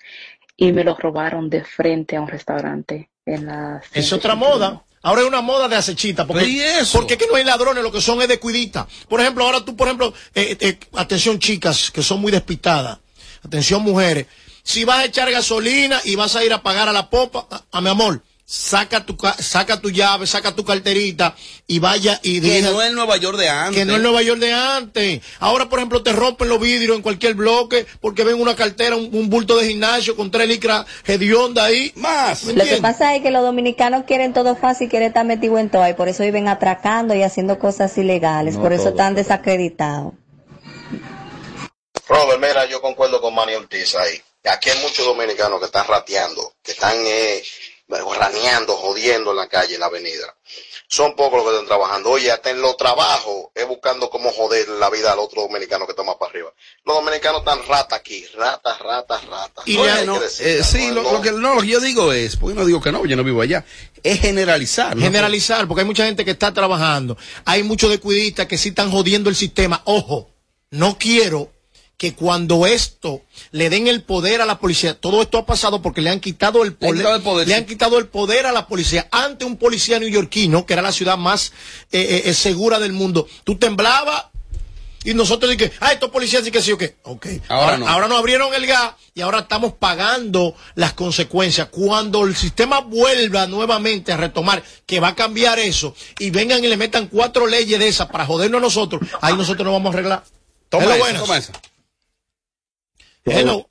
y me lo robaron de frente a un restaurante en la... Es otra moda. Ahora es una moda de acechita. Porque, ¿Y eso? porque que no hay ladrones, lo que son es de cuidita. Por ejemplo, ahora tú, por ejemplo, eh, eh, atención chicas que son muy despistadas. Atención mujeres. Si vas a echar gasolina y vas a ir a pagar a la popa, a, a mi amor, saca tu, ca- saca tu llave, saca tu carterita y vaya y Que diga- no es Nueva York de antes. que no es Nueva York de antes. Ahora, por ejemplo, te rompen los vidrios en cualquier bloque porque ven una cartera, un, un bulto de gimnasio con tres licras hedionda ahí. Más. ¿Me Lo que pasa es que los dominicanos quieren todo fácil, quieren estar metidos en todo y por eso viven atracando y haciendo cosas ilegales, No por eso todo. están desacreditados. Robert, mira, yo concuerdo con Manny Ortiz ahí. Aquí hay muchos dominicanos que están rateando, que están eh, raneando, jodiendo en la calle, en la avenida. Son pocos los que están trabajando. Oye, hasta en los trabajos es buscando cómo joder la vida al otro dominicano que está más para arriba. Los dominicanos están rata aquí, rata, rata, rata. Y No decir, eh, sí, no, lo, no. lo que, no, lo que yo digo es, porque no digo que no, yo no vivo allá, es generalizar. ¿no? Generalizar, porque hay mucha gente que está trabajando. Hay muchos descuidistas que sí están jodiendo el sistema. Ojo, no quiero que cuando esto le den el poder a la policía, todo esto ha pasado porque le han quitado el, Le han quitado el poder, le sí. han quitado el poder a la policía. Ante un policía neoyorquino, que era la ciudad más eh, eh, eh, segura del mundo, tú temblabas y nosotros dije, ah, estos policías sí que sí o qué. Ok. Ahora Ahora, no. ahora nos abrieron el gas y ahora estamos pagando las consecuencias. Cuando el sistema vuelva nuevamente a retomar, que va a cambiar eso, y vengan y le metan cuatro leyes de esas para jodernos a nosotros, ahí nosotros nos vamos a arreglar. Toma esa, toma esa. Hello.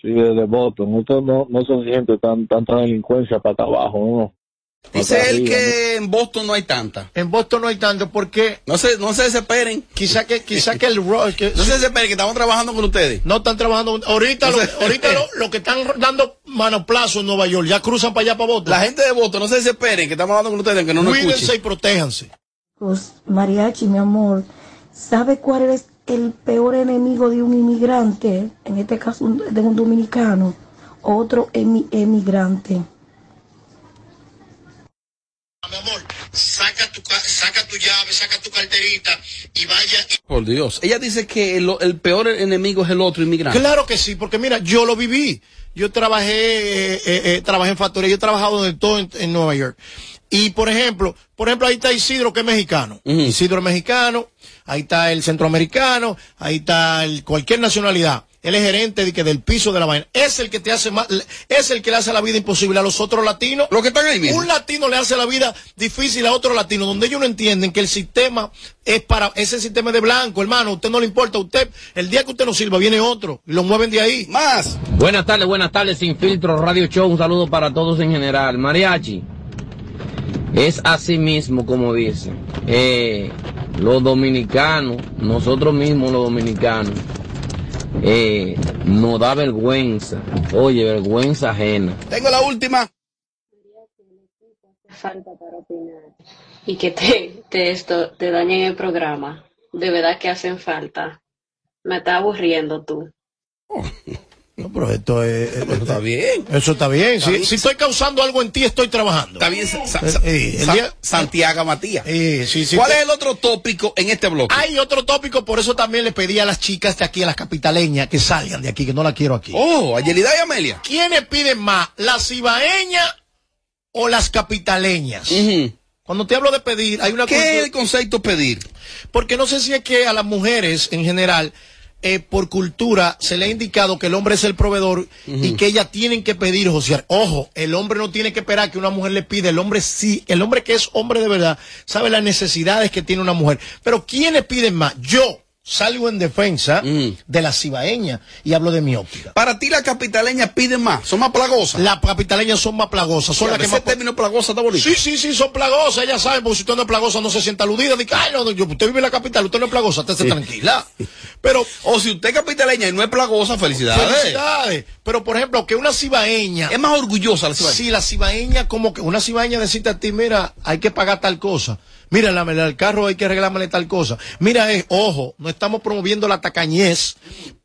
Sí, desde Boston. Esto no, no se siente tan, tanta delincuencia para acá abajo, ¿no? Dice él arriba, que en Boston no hay tanta. En Boston no hay tanto porque No se, no se desesperen. quizá que, quizá que el que- No se desesperen, que estamos trabajando con ustedes. no están trabajando. Ahorita, lo, ahorita lo, lo que están dando manoplazo en Nueva York, ya cruzan para allá para Boston. La gente de Boston, no se desesperen, que estamos hablando con ustedes, aunque no nos Cuídense escuchen. y protéjanse. Pues, Mariachi, mi amor, ¿sabe cuál es el peor enemigo de un inmigrante? En este caso, de un dominicano. Otro emi- emigrante. Saca tu, ca- saca tu llave, saca tu carterita y vaya. Por Dios. Ella dice que el, el peor enemigo es el otro inmigrante. Claro que sí, porque mira, yo lo viví. Yo trabajé, eh, eh, eh, trabajé en factoría, yo he trabajado de todo en, en Nueva York. Y por ejemplo, por ejemplo, ahí está Isidro que es mexicano. Isidro es mexicano, ahí está el centroamericano, ahí está el, cualquier nacionalidad. Él es gerente de que del piso de la vaina. Es el que te hace más, es el que le hace la vida imposible a los otros latinos. Los que están ahí mismo. Un latino le hace la vida difícil a otro latino, donde ellos no entienden que el sistema es para, ese sistema de blanco, hermano. A usted no le importa, usted, el día que usted no sirva, viene otro y lo mueven de ahí. Más. Buenas tardes, buenas tardes, Sin Filtro Radio Show. Un saludo para todos en general. Mariachi, es así mismo como dice. Eh, los dominicanos, nosotros mismos los dominicanos, eh, nos da vergüenza. Oye, vergüenza ajena. Tengo la última. falta para opinar y que te, te, esto, te dañen el programa. De verdad que hacen falta. Me está aburriendo tú. No, pero esto es. está bien. Eso está bien. Está si, bien. si estoy causando algo en ti, estoy trabajando. Está bien, Sa- Sa- Sa- Eh, Sa- día- Santiago Matías. Eh, sí, sí, ¿Cuál te- es el otro tópico en este bloque? Hay otro tópico, por eso también le pedí a las chicas de aquí, a las capitaleñas, que salgan de aquí, que no la quiero aquí. Oh, a Yelida y Amelia. ¿Quiénes piden más, las ibaeñas o las capitaleñas? Cuando te hablo de pedir, hay una ¿Qué cultura- es el concepto pedir? Porque no sé si es que a las mujeres en general, eh, por cultura, se le ha indicado que el hombre es el proveedor y que ellas tienen que pedir, José. Ojo, el hombre no tiene que esperar que una mujer le pida. El hombre sí, el hombre que es hombre de verdad, sabe las necesidades que tiene una mujer. Pero ¿quiénes piden más? Yo salgo en defensa de la cibaeña y hablo de mi óptica. Para ti las capitaleñas piden más, son más plagosas. Las capitaleñas son más plagosas, son Sí, las que ese más... término plagosa está bonito. Sí, sí, sí, son plagosas, ellas saben, porque si usted no es plagosa no se sienta aludida, dice, ay, no, yo- usted vive en la capital, usted no es plagosa, usted se tranquila. Pero, O si usted es capitaleña y no es plagosa, felicidades. felicidades. Pero, por ejemplo, que una cibaeña... Es más orgullosa la cibaeña. Sí, la cibaeña, como que una cibaeña decirte a ti, mira, hay que pagar tal cosa. Mira, el carro hay que arreglarme tal cosa. Mira, eh, ojo, no estamos promoviendo la tacañez,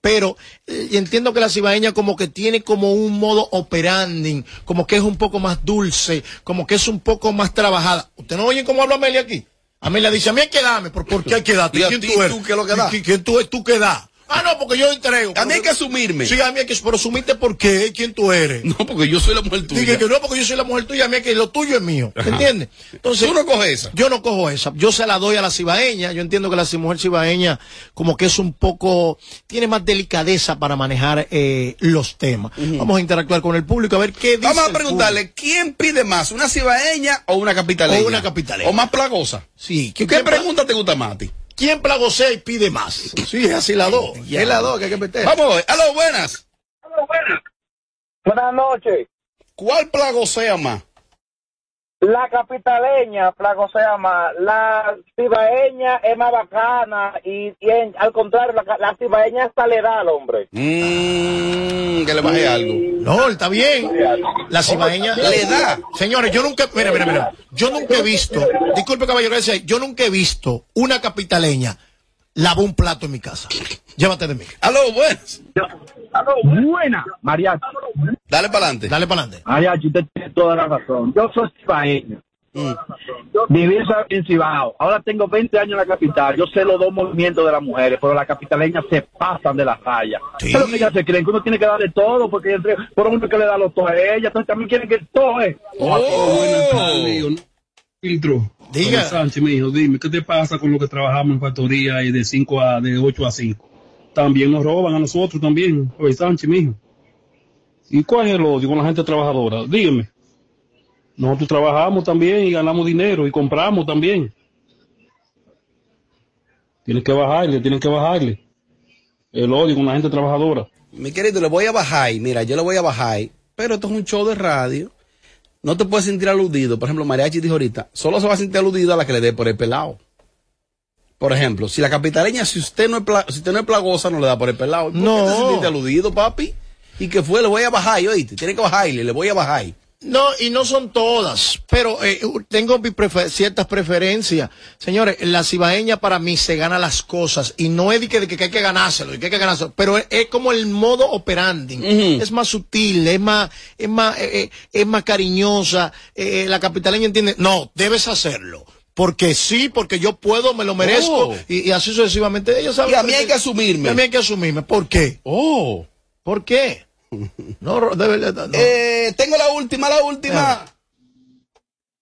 pero eh, entiendo que la cibaeña como que tiene como un modo operandi, como que es un poco más dulce, como que es un poco más trabajada. ¿Usted no oye cómo habla Amelia aquí? Amelia dice, a mí hay que darme, ¿por, qué hay que darte? ¿Y a ¿Quién tú eres? tú qué es lo que da? ¿Qui- ¿Quién tú, tú qué das? Ah, no, porque yo entrego. A mí hay que asumirme. Sí, a mí hay que, pero asumiste por qué, quién tú eres. No, porque yo soy la mujer tuya. Dije que no, porque yo soy la mujer tuya, a mí es que lo tuyo es mío. Ajá. ¿Entiendes? Entonces, Tú no coges esa. Yo no cojo esa. Yo se la doy a la cibaeña. Yo entiendo que la mujer cibaeña como que es un poco, tiene más delicadeza para manejar eh, los temas. Vamos a interactuar con el público a ver qué dice. Vamos a preguntarle, ¿quién pide más? ¿Una cibaeña o una capitaleña? O una capitaleña. ¿O más plagosa? Sí. ¿Qué, ¿Quién- pregunta te gusta más a ti? ¿Quién plagosea y pide más? Sí, es así la dos. Es la dos que hay que meter. Vamos a ver. Aló, buenas. Buenas noches. ¿Cuál plagosea más? La capitaleña, plagosea más. La cibaeña es más bacana y, y en- al contrario, la, la cibaeña hasta le da al hombre. Mmm, que le baje algo. No, está bien. La cibaeña Le da. Señores, yo nunca, mira, mira, mira. Yo nunca he visto, disculpe caballero, yo nunca he visto una capitaleña lavar un plato en mi casa. Llévate de mí. Aló, buenas. Buena, Mariachi. Dale para adelante. Dale para adelante. Mariachi, usted tiene toda la razón. Yo soy cibaeño. Viví en Cibao. Ahora tengo 20 años en la capital. Yo sé los dos movimientos de las mujeres, pero las capitaleñas se pasan de la raya. Sí. Pero que ellas se creen que uno tiene que darle todo, porque entre, por uno que le da lo todo a ella, entonces también quieren que todo es. buenas tardes, mijo. Filtro. Diga. Sánchez, mijo, dime, ¿qué te pasa con lo que trabajamos en factoría y de 5 a, de 8 a 5? También nos roban a nosotros también, Sánchez, mijo. ¿Y cuál es el odio con la gente trabajadora? Dígame. Nosotros trabajamos también y ganamos dinero y compramos también. Tienen que bajarle, tienen que bajarle. El odio con la gente trabajadora. Mi querido, le voy a bajar. Mira, yo le voy a bajar. Pero esto es un show de radio. No te puedes sentir aludido. Por ejemplo, Mariachi dijo ahorita, solo se va a sentir aludido a la que le dé por el pelado. Por ejemplo, si la capitaleña, si usted no es, pla- si usted no es plagosa, no le da por el pelado. ¿Por No. qué te sentiste aludido, papi? ¿Y que fue? Le voy a bajar, oíste. Tiene que bajarle, le voy a bajar. No, y no son todas, pero eh, tengo ciertas preferencias. Señores, la cibaeña para mí se gana las cosas y no es de que, de que hay que ganárselo, de que hay que ganárselo, pero es, es como el modo operandi. Es más sutil, es más, es más, eh, eh, es más cariñosa. eh, la capitaleña entiende, no, debes hacerlo. Porque sí, porque yo puedo, me lo merezco, Oh. y, y así sucesivamente. Ellos saben Y a mí hay que asumirme. Y a mí hay que asumirme. ¿Por qué? Oh. ¿Por qué? No, de verdad, no. Eh, tengo la última, la última.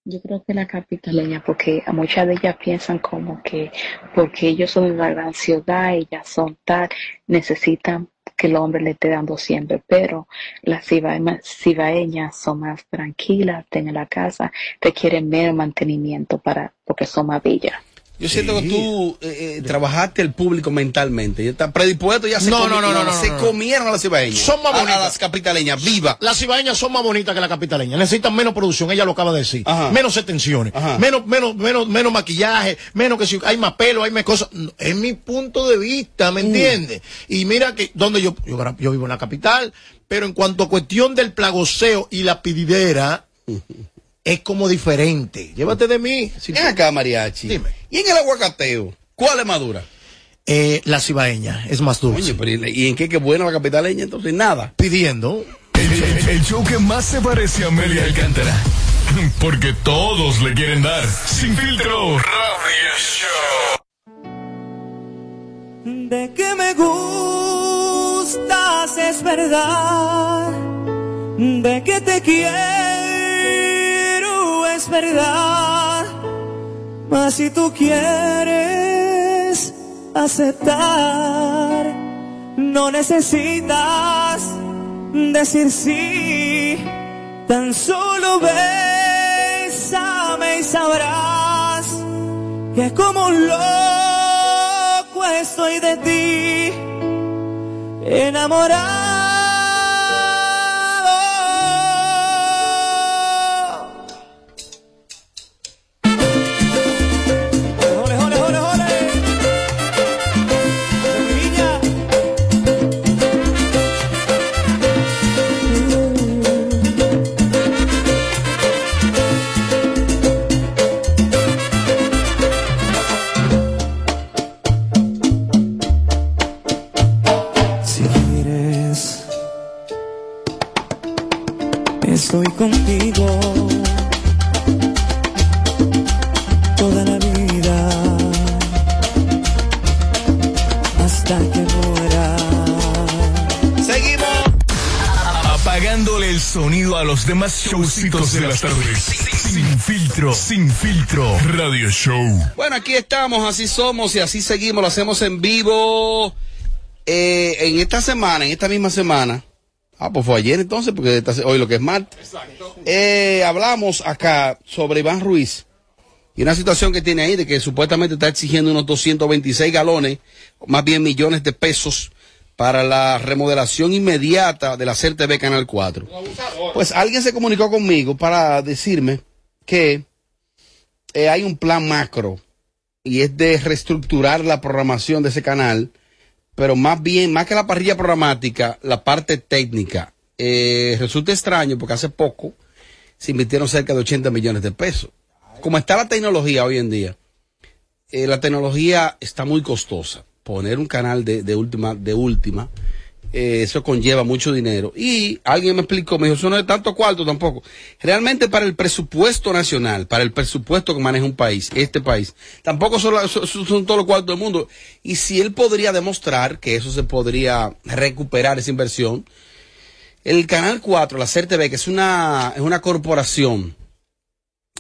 Yo creo que la capitaleña, porque a muchas de ellas piensan como que porque ellos son de la gran ciudad, ellas son tal, necesitan que el hombre le esté dando siempre, pero las cibaeñas, son más tranquilas, están en la casa, requieren menos mantenimiento para porque son más bellas. Yo siento que tú eh, eh, trabajaste el público mentalmente. Ya está predispuesto, ya se, No, no, no, no, no, se comieron a las cibaeñas. Son más bonitas. las capitaleñas, viva. Las cibaeñas son más bonitas que la capitaleña. Necesitan menos producción, ella lo acaba de decir. Menos extensiones, menos, menos, menos, menos maquillaje, menos que si hay más pelo, hay más cosas. Es mi punto de vista, Mm. ¿me entiendes? Y mira que donde yo, yo vivo en la capital, pero en cuanto a cuestión del plagoseo y la pididera, es como diferente. Llévate de mí. Ven acá, mariachi. Dime. ¿Y en el aguacateo? ¿Cuál es más dura? Eh, la cibaeña es más dulce. Oye, pero ¿y en qué que buena la capitaleña? Entonces, nada. Pidiendo. El, el- el show que más se parece a Amelia Alcántara. Porque todos le quieren dar. Sin filtro. Radio Show. De que me gustas es verdad, de que te quiero verdad, mas si tú quieres aceptar, no necesitas decir sí, tan solo bésame y sabrás que como un loco estoy de ti, enamorado. Demás showcitos de las tardes. Sin filtro. Sin filtro. Radio Show. Bueno, aquí estamos, así somos y así seguimos, lo hacemos en vivo. Eh, en esta semana, en esta misma semana, ah, pues fue ayer entonces, porque hoy lo que es martes, eh, hablamos acá sobre Iván Ruiz y una situación que tiene ahí de que supuestamente está exigiendo unos 226 galones, más bien millones de pesos, para la remodelación inmediata de la CERTV Canal 4. Pues alguien se comunicó conmigo para decirme que eh, hay un plan macro y es de reestructurar la programación de ese canal, pero más bien, más que la parrilla programática, la parte técnica. Eh, resulta extraño porque hace poco se invirtieron cerca de 80 millones de pesos. Como está la tecnología hoy en día, eh, la tecnología está muy costosa. Poner un canal de, de última, de última eh, eso conlleva mucho dinero. Y alguien me explicó, me dijo, eso no es tanto cuarto tampoco. Realmente para el presupuesto nacional, para el presupuesto que maneja un país, este país, tampoco son, la- son- son todos los cuartos del mundo. Y si él podría demostrar que eso se podría recuperar esa inversión, el Canal 4, la CERTV, que es una, es una corporación,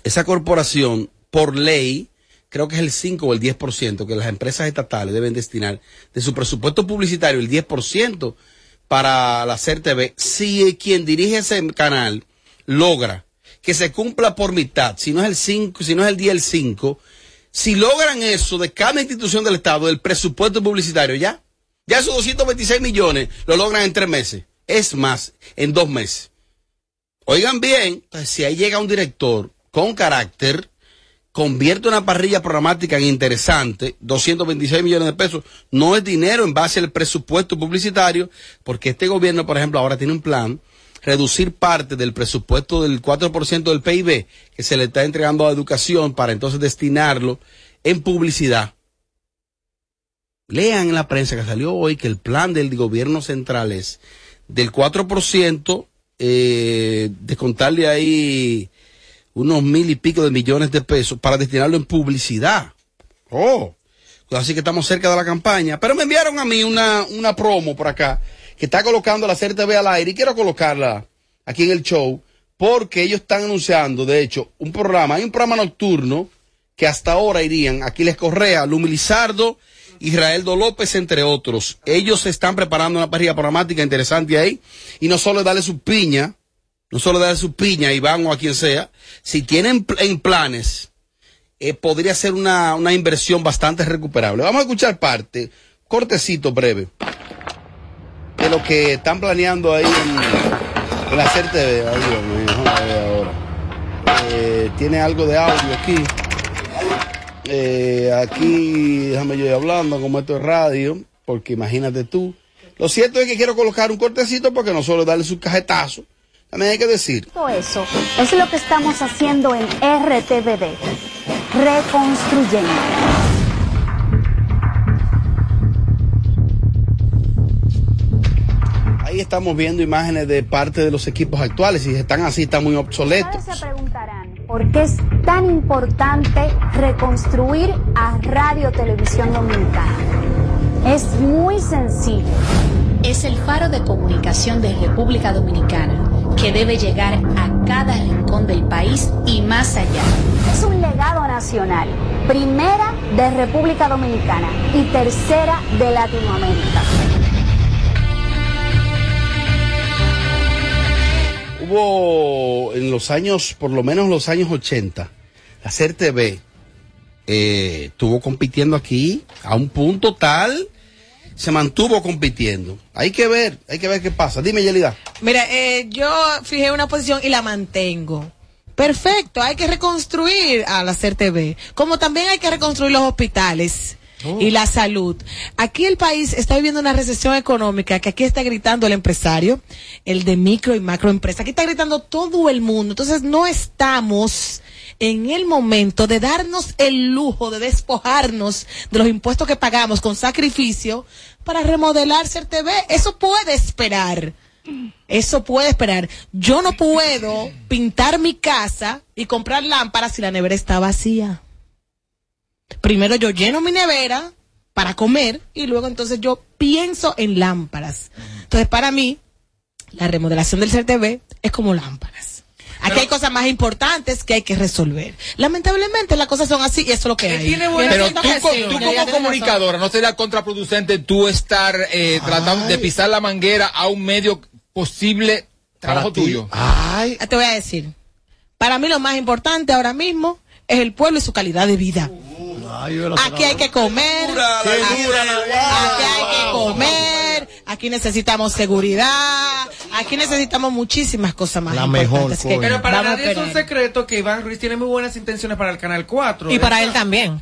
esa corporación, por ley, creo que es el 5 o el 10% que las empresas estatales deben destinar de su presupuesto publicitario, el 10% para la CERTV, si quien dirige ese canal logra que se cumpla por mitad, si no es el 5, si no es el 10, el 5, si logran eso de cada institución del Estado, el presupuesto publicitario, ya, ya esos 226 millones lo logran en tres meses. Es más, en dos meses. Oigan bien, si ahí llega un director con carácter, convierte una parrilla programática en interesante, 226 millones de pesos, no es dinero en base al presupuesto publicitario, porque este gobierno, por ejemplo, ahora tiene un plan, reducir parte del presupuesto del 4% del PIB que se le está entregando a educación para entonces destinarlo en publicidad. Lean en la prensa que salió hoy que el plan del gobierno central es del 4%, eh, descontarle ahí unos mil y pico de millones de pesos para destinarlo en publicidad. Oh, pues así que estamos cerca de la campaña. Pero me enviaron a mí una, una promo por acá que está colocando la CRTV al aire y quiero colocarla aquí en el show porque ellos están anunciando, de hecho, un programa, hay un programa nocturno que hasta ahora irían Aquiles Correa, Lumi Lizardo, Israeldo López, entre otros. Ellos se están preparando una parrilla programática interesante ahí y no solo es darle su piña, no solo darle su piña a Iván o a quien sea, si tienen en planes, eh, podría ser una, una inversión bastante recuperable. Vamos a escuchar parte, cortecito breve, de lo que están planeando ahí en, en la ahora. Eh, tiene algo de audio aquí. Eh, aquí, déjame yo ir hablando como esto es radio, porque imagínate tú. Lo cierto es que quiero colocar un cortecito porque no solo darle su cajetazo, también hay que decir. Todo eso es lo que estamos haciendo en RTVD, reconstruyendo. Ahí estamos viendo imágenes de parte de los equipos actuales y si están así, están muy obsoletos. Ustedes se preguntarán por qué es tan importante reconstruir a Radio Televisión Dominicana. Es muy sencillo. Es el faro de comunicación de República Dominicana que debe llegar a cada rincón del país y más allá. Es un legado nacional, primera de República Dominicana y tercera de Latinoamérica. Hubo en los años, por lo menos en los años 80, la CERTV eh, estuvo compitiendo aquí a un punto tal, se mantuvo compitiendo. Hay que ver, hay que ver qué pasa. Dime, Yelida. Mira, eh, yo fijé una posición y la mantengo. Perfecto, hay que reconstruir a la CERTV, como también hay que reconstruir los hospitales. Y la salud. Aquí el país está viviendo una recesión económica que aquí está gritando el empresario, el de micro y macroempresa. Aquí está gritando todo el mundo. Entonces no estamos en el momento de darnos el lujo de despojarnos de los impuestos que pagamos con sacrificio para remodelar CERTV. Eso puede esperar. Eso puede esperar. Yo no puedo pintar mi casa y comprar lámparas si la nevera está vacía. Primero yo lleno mi nevera para comer y luego entonces yo pienso en lámparas. Entonces para mí, la remodelación del CRTV es como lámparas. Aquí hay cosas más importantes que hay que resolver. Lamentablemente las cosas son así y eso es lo que hay. Pero tú, co- tú como comunicadora, ¿no sería contraproducente tú estar eh, tratando de pisar la manguera a un medio posible trabajo tuyo? Ay. Te voy a decir. Para mí lo más importante ahora mismo es el pueblo y su calidad de vida. Aquí hay que comer, aquí hay que comer, aquí necesitamos seguridad, aquí necesitamos muchísimas cosas más. La importantes mejor, que. Pero para nadie es un secreto que Iván Ruiz tiene muy buenas intenciones para el Canal 4. Y para él también.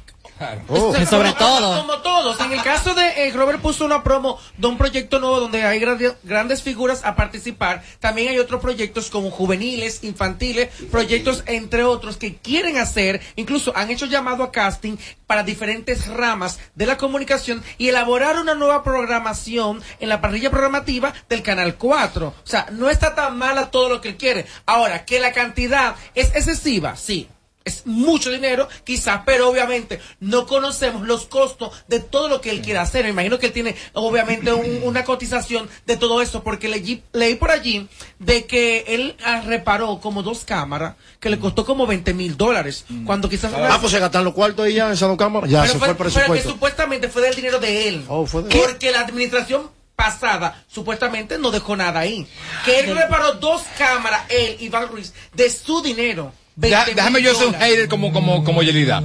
Oh. Sobre todo. Como todos. En el caso de eh, Robert puso una promo de un proyecto nuevo donde hay gra- grandes figuras a participar. También hay otros proyectos como juveniles, infantiles, proyectos entre otros que quieren hacer. Incluso han hecho llamado a casting para diferentes ramas de la comunicación y elaborar una nueva programación en la parrilla programativa del Canal 4. O sea, no está tan mala todo lo que él quiere. Ahora, que la cantidad es excesiva, sí. Es mucho dinero, quizás, pero obviamente no conocemos los costos de todo lo que él quiere hacer. Me imagino que él tiene, obviamente, un- una cotización de todo eso, porque leí, leí por allí de que él ah, reparó como dos cámaras que le costó como 20 mil dólares. Cuando quizás. Ah, pues se gastan los cuartos ahí ya en esas dos cámaras. Ya Pero se fue- fue el Pero que presupuesto. supuestamente fue del dinero de él. Oh, fue de- Porque la administración pasada supuestamente no dejó nada ahí. Que él reparó dos cámaras, él, Iván Ruiz, de su dinero. Ya, 20 déjame yo ser un hater como, como, como Yelida.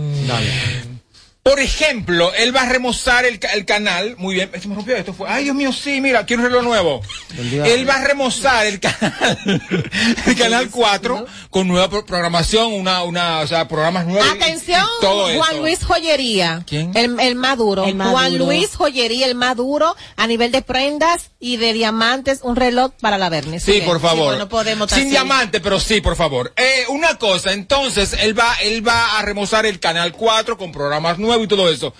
Por ejemplo, él va a remozar el, ca- el canal. Muy bien. Se me rompió esto. Fue, ay, Dios mío, sí, mira, quiero un reloj nuevo. Él va a remozar el canal, el canal 4 con nueva pro- programación, una, una, o sea, programas nuevos. Atención, y todo Juan eso. Luis Joyería. ¿Quién? El, el más duro. El más Juan. Luis Joyería, el más duro a nivel de prendas y de diamantes, un reloj para la Verne. Sí, por favor. bueno, podemos Sin así. diamante, pero sí, por favor. Eh, una cosa, entonces, él va, él va a remozar el canal 4 con programas nuevos y todo eso.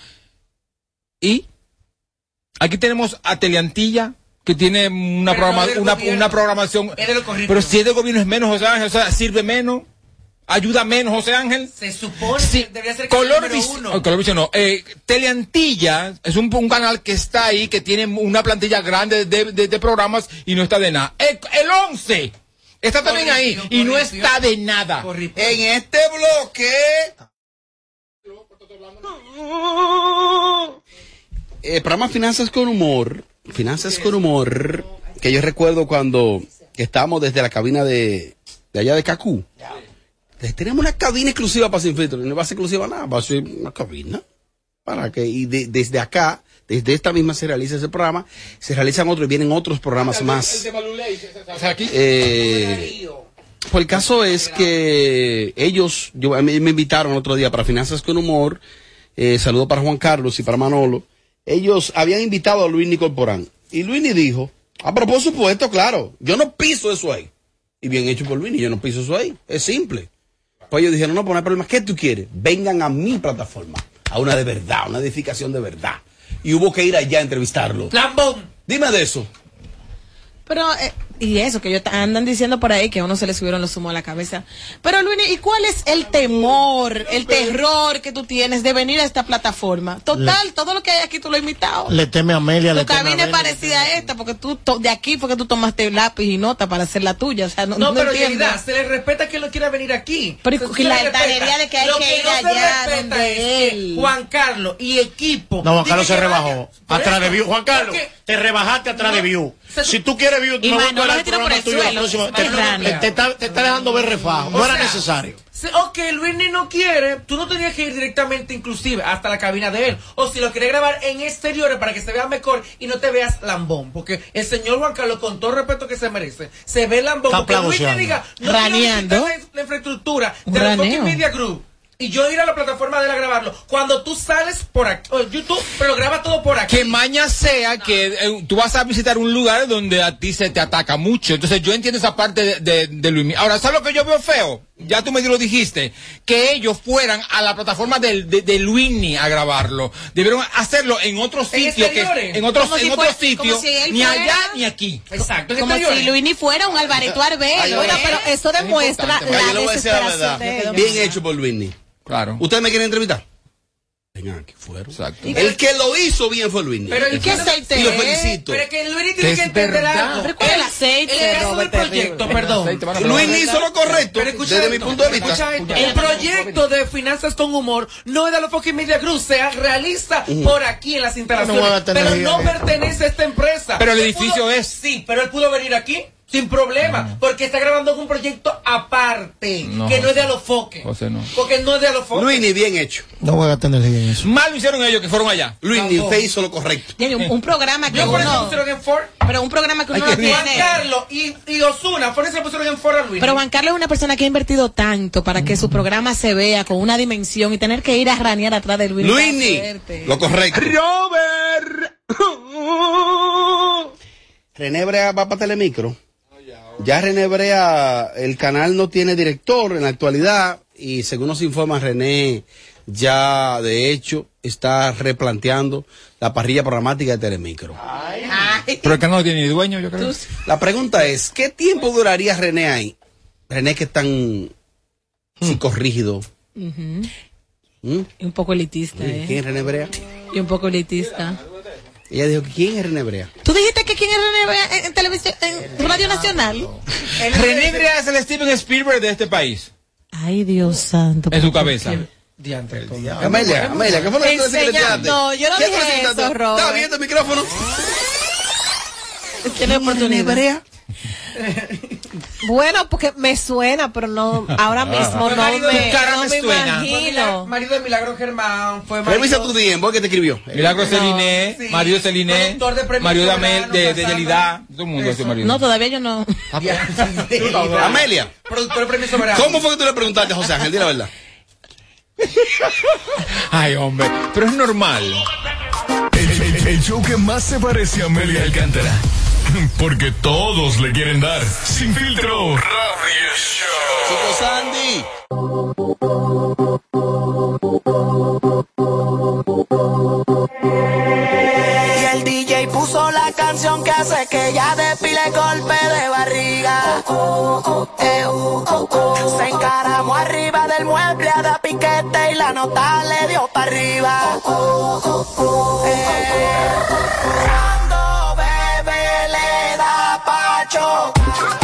Y aquí tenemos a Teleantilla, que tiene una, no del programación. Pero si es de gobierno es menos, José Ángel, o sea, sirve menos, ayuda menos, José Ángel. Se supone Sí, que debería ser Color número Vis- uno. oh, Color Visión no. Eh, Teleantilla es un, un canal que está ahí, que tiene una plantilla grande de, de- de programas y no está de nada. El, el 11 está también ahí y no está de nada. En este bloque. Eh, programa Finanzas con Humor. Finanzas con Humor. Que yo recuerdo cuando estábamos desde la cabina de, de allá de Cacú. Eh, Teníamos una cabina exclusiva para Sin Filtro. No va a ser exclusiva nada, va a ser una cabina. Para que, y de- desde acá, desde esta misma se realiza ese programa, se realizan otros y vienen otros programas más. Eh, pues el caso es que ellos, yo, a mí me invitaron otro día para Finanzas con Humor, eh, saludo para Juan Carlos y para Manolo. Ellos habían invitado a Luis Nicolporán. Y Luis dijo, ah, pero por supuesto, claro, yo no piso eso ahí. Y bien hecho por Luis, yo no piso eso ahí. Es simple. Pues ellos dijeron, no, pues no hay problema. ¿Qué tú quieres? Vengan a mi plataforma, a una de verdad, una edificación de verdad. Y hubo que ir allá a entrevistarlo. Lambón. Dime de eso. Pero, eh, y eso, que ellos ta- andan diciendo por ahí que a uno se le subieron los humos a la cabeza. Pero, Luis, ¿y cuál es el temor, el terror que tú tienes de venir a esta plataforma? Total, todo lo que hay aquí tú lo has imitado. Le teme a Amelia, le Tu teme a cabina es parecida a esta, porque tú to- de aquí fue que tú tomaste lápiz y nota para hacer la tuya. O sea, no, No, no, pero en realidad se le respeta que él no quiera venir aquí. Pero Se- la altanería de que hay Lo que ir no allá respeta donde es que él. Juan Carlos y equipo. No, Juan Carlos se que rebajó. Atrás de View. Juan Carlos, porque- te rebajaste atrás de View. Si tú quieres View, me voy a el programa el tuyo la próxima. Te, está, te está dejando ver refajo. O No era sea, necesario. Ok, Luis ni no quiere, tú no tenías que ir directamente inclusive hasta la cabina de él. O si lo querés grabar en exteriores para que se vea mejor y no te veas lambón. Porque el señor Juan Carlos, con todo el respeto que se merece, se ve lambón. Está Porque Luis diga, no la, la infraestructura de la Media Group. Y yo ir a la plataforma de él a grabarlo. Cuando tú sales por aquí, o YouTube, pero graba todo por aquí. Que maña sea que eh, tú vas a visitar un lugar donde a ti se te ataca mucho. Entonces yo entiendo esa parte de, de, de Luis. Ahora, ¿sabes lo que yo veo feo? Ya tú me lo dijiste. Que ellos fueran a la plataforma del- de, de, Luini a grabarlo. Debieron hacerlo en otro En sitio. que, en otro, si en otro fuera- sitio. si ni fuera- allá ni aquí. Exacto. Como si Luis ni fuera un Alvareto Arbelo. Oiga, pero eso demuestra Ay, la yo le voy a decir la desesperación verdad. de Bien hecho por Luis Claro. ¿Ustedes me quieren entrevistar? Vengan aquí, fueron. Exacto. El que lo hizo bien fue Luis Pero ¿y qué aceite Y lo felicito. Pero es que Luis tiene que entender algo. Pero ¿cuál es el aceite, El caso del Robert, proyecto, perdón. Luis hizo lo correcto Pero escucha desde mi esto, punto de vista. escucha esto. El proyecto de finanzas con humor no es de la fucking Media Group, se realiza por aquí en las instalaciones, No va a tener pero no pertenece a esta empresa. Pero el edificio es- Sí, pero él pudo venir aquí. Sin problema, porque está grabando un proyecto aparte, No, que no es de. Alofoque. José no. Porque no es de Alofoque. Luis, ni bien hecho. No voy a tener en eso. Mal lo hicieron ellos que fueron allá. Luis, ni usted hizo lo correcto. Tiene un, un programa que Yo por eso uno... pusieron en Ford. Pero un programa que uno Juan no tiene... Carlos y, y Osuna, por eso lo pusieron en Ford a Luis. Pero Juan Carlos es una persona que ha invertido tanto para que su programa se vea con una dimensión y tener que ir a ranear atrás del Luis. Luini, lo correcto. Robert. René Brea va para Telemicro. Ya René Brea, el canal no tiene director en la actualidad y según nos informa René, ya de hecho está replanteando la parrilla programática de Telemicro. Pero el canal no tiene ni dueño, yo creo. La pregunta es, ¿qué tiempo duraría René ahí? René que es tan psicorrígido. Ujú. ¿Mm? Y un poco elitista, ¿eh? ¿Quién es René Brea? Y un poco elitista. Ella dijo, ¿quién es René Brea? ¿Tú dijiste que quién es René Brea en, en televisión, en Radio Nacional? René Brea es el Steven Spielberg de este país. Ay, Dios santo. En su cabeza. Amelia, Amelia, ¿qué fue lo que tú secretaste? no, yo no ¿Qué dije eso, Robert. ¿Estaba viendo el micrófono? Tiene oportunidad. Bueno, porque me suena, pero no, ahora mismo Fue no marido de- me, cara no me me suena. Imagino. Milagro- Marido de Milagro Germán. Fue marido- Revisa tu DM, ¿por qué te escribió? Milagro Celiné, sí. Mario Celiné, Productor de Mario soberanos, Damel, de, de. Yelida. Todo el mundo es marido. No, todavía yo no. Amelia, Productor de premio soberano. ¿cómo fue que tú le preguntaste a José Ángel? Dile la verdad. Ay, hombre, pero es normal. El, el- el show que más se parece a Amelia Alcántara. Porque todos le quieren dar. Sin filtro. Radio Show. Sandy. Y el DJ puso la canción que hace que ella despile golpe de barriga. Se encaramó arriba del mueble a dar piquete y la nota le dio para arriba. Eh, Oh.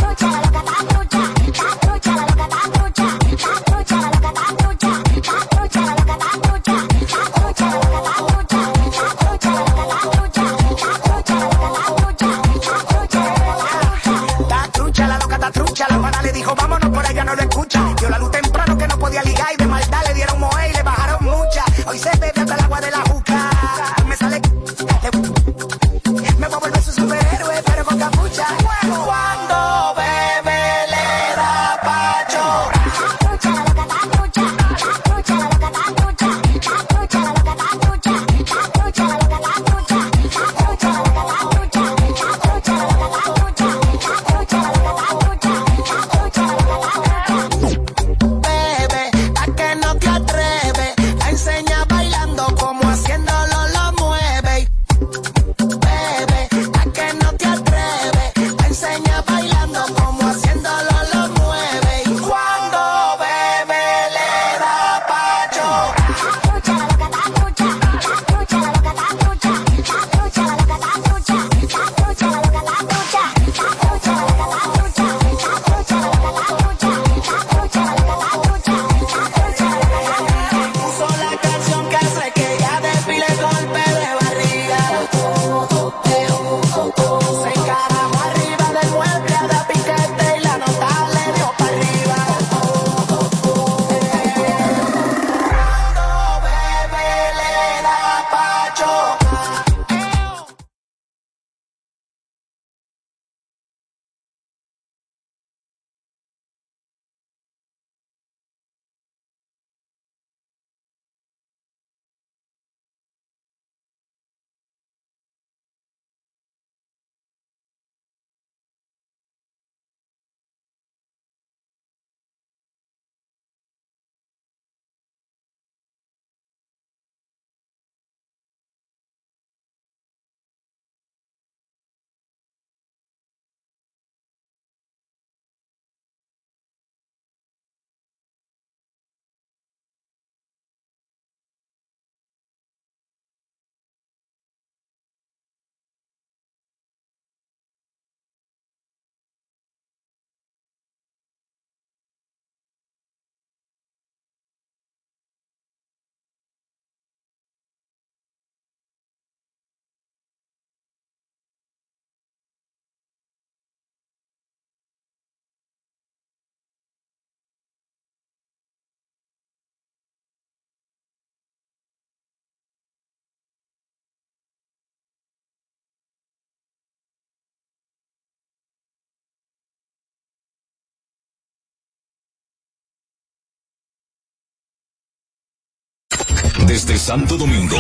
Desde Santo Domingo,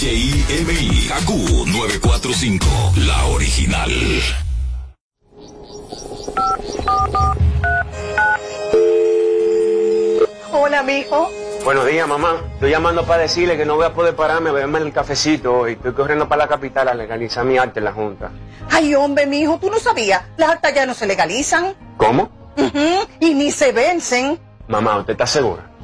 HIMI, AQ 945, la original. Hola, mijo. Buenos días, mamá. Estoy llamando para decirle que no voy a poder pararme a beberme el cafecito y estoy corriendo para la capital a legalizar mi arte en la Junta. Ay, hombre, mijo, tú no sabías. Las actas ya no se legalizan. ¿Cómo? Ujú, Y ni se vencen. Mamá, ¿usted está segura?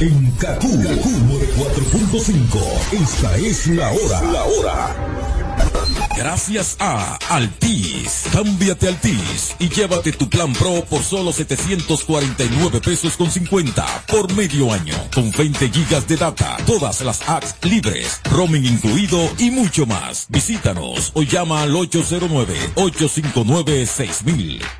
En Kaku, 4.5, esta es la hora. La hora. Gracias a Altis. Cámbiate Altis y llévate tu plan Pro por solo 749 pesos con 50 por medio año. Con 20 gigas de data, todas las apps libres, roaming incluido y mucho más. Visítanos o llama al 809-859-6000.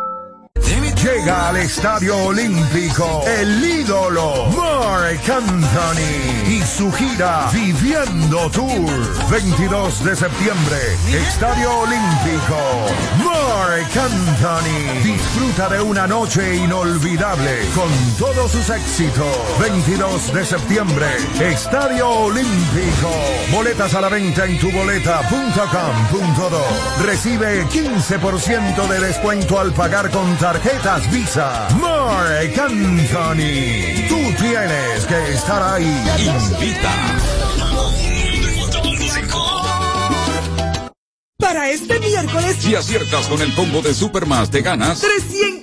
Llega al Estadio Olímpico el ídolo Mark Anthony y su gira Viviendo Tour. 22 de septiembre, Estadio Olímpico. Mark Anthony disfruta de una noche inolvidable con todos sus éxitos. 22 de septiembre, Estadio Olímpico. Boletas a la venta en tuboleta.com.do. Recibe 15% de descuento al pagar con tarjetas Visa. Mark Anthony. Tú tienes que estar ahí. Invita. Para este miércoles, Si aciertas con el combo de Supermas, te ganas.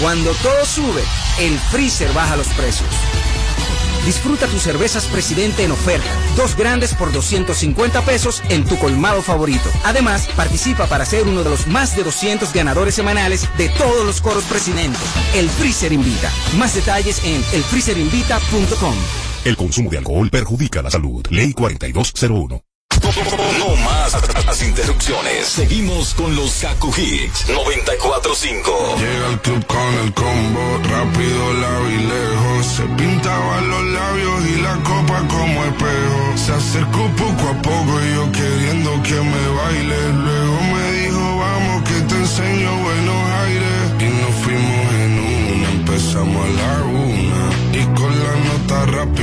Cuando todo sube, el freezer baja los precios. Disfruta tus cervezas Presidente en oferta. Dos grandes por 250 pesos en tu colmado favorito. Además, participa para ser uno de los más de 200 ganadores semanales de todos los coros Presidente. El Freezer Invita. Más detalles en elfreezerinvita.com. El consumo de alcohol perjudica la salud. Ley 4201. Las interrupciones. Seguimos con los Kaku Hicks 945. Llega al club con el combo, rápido, la y lejos. Se pintaban los labios y la copa como espejo. Se acercó poco a poco y yo queriendo que me baile. Luego me dijo, vamos que te enseño buenos aires. Y nos fuimos en una, empezamos a la una. Y con la nota rápido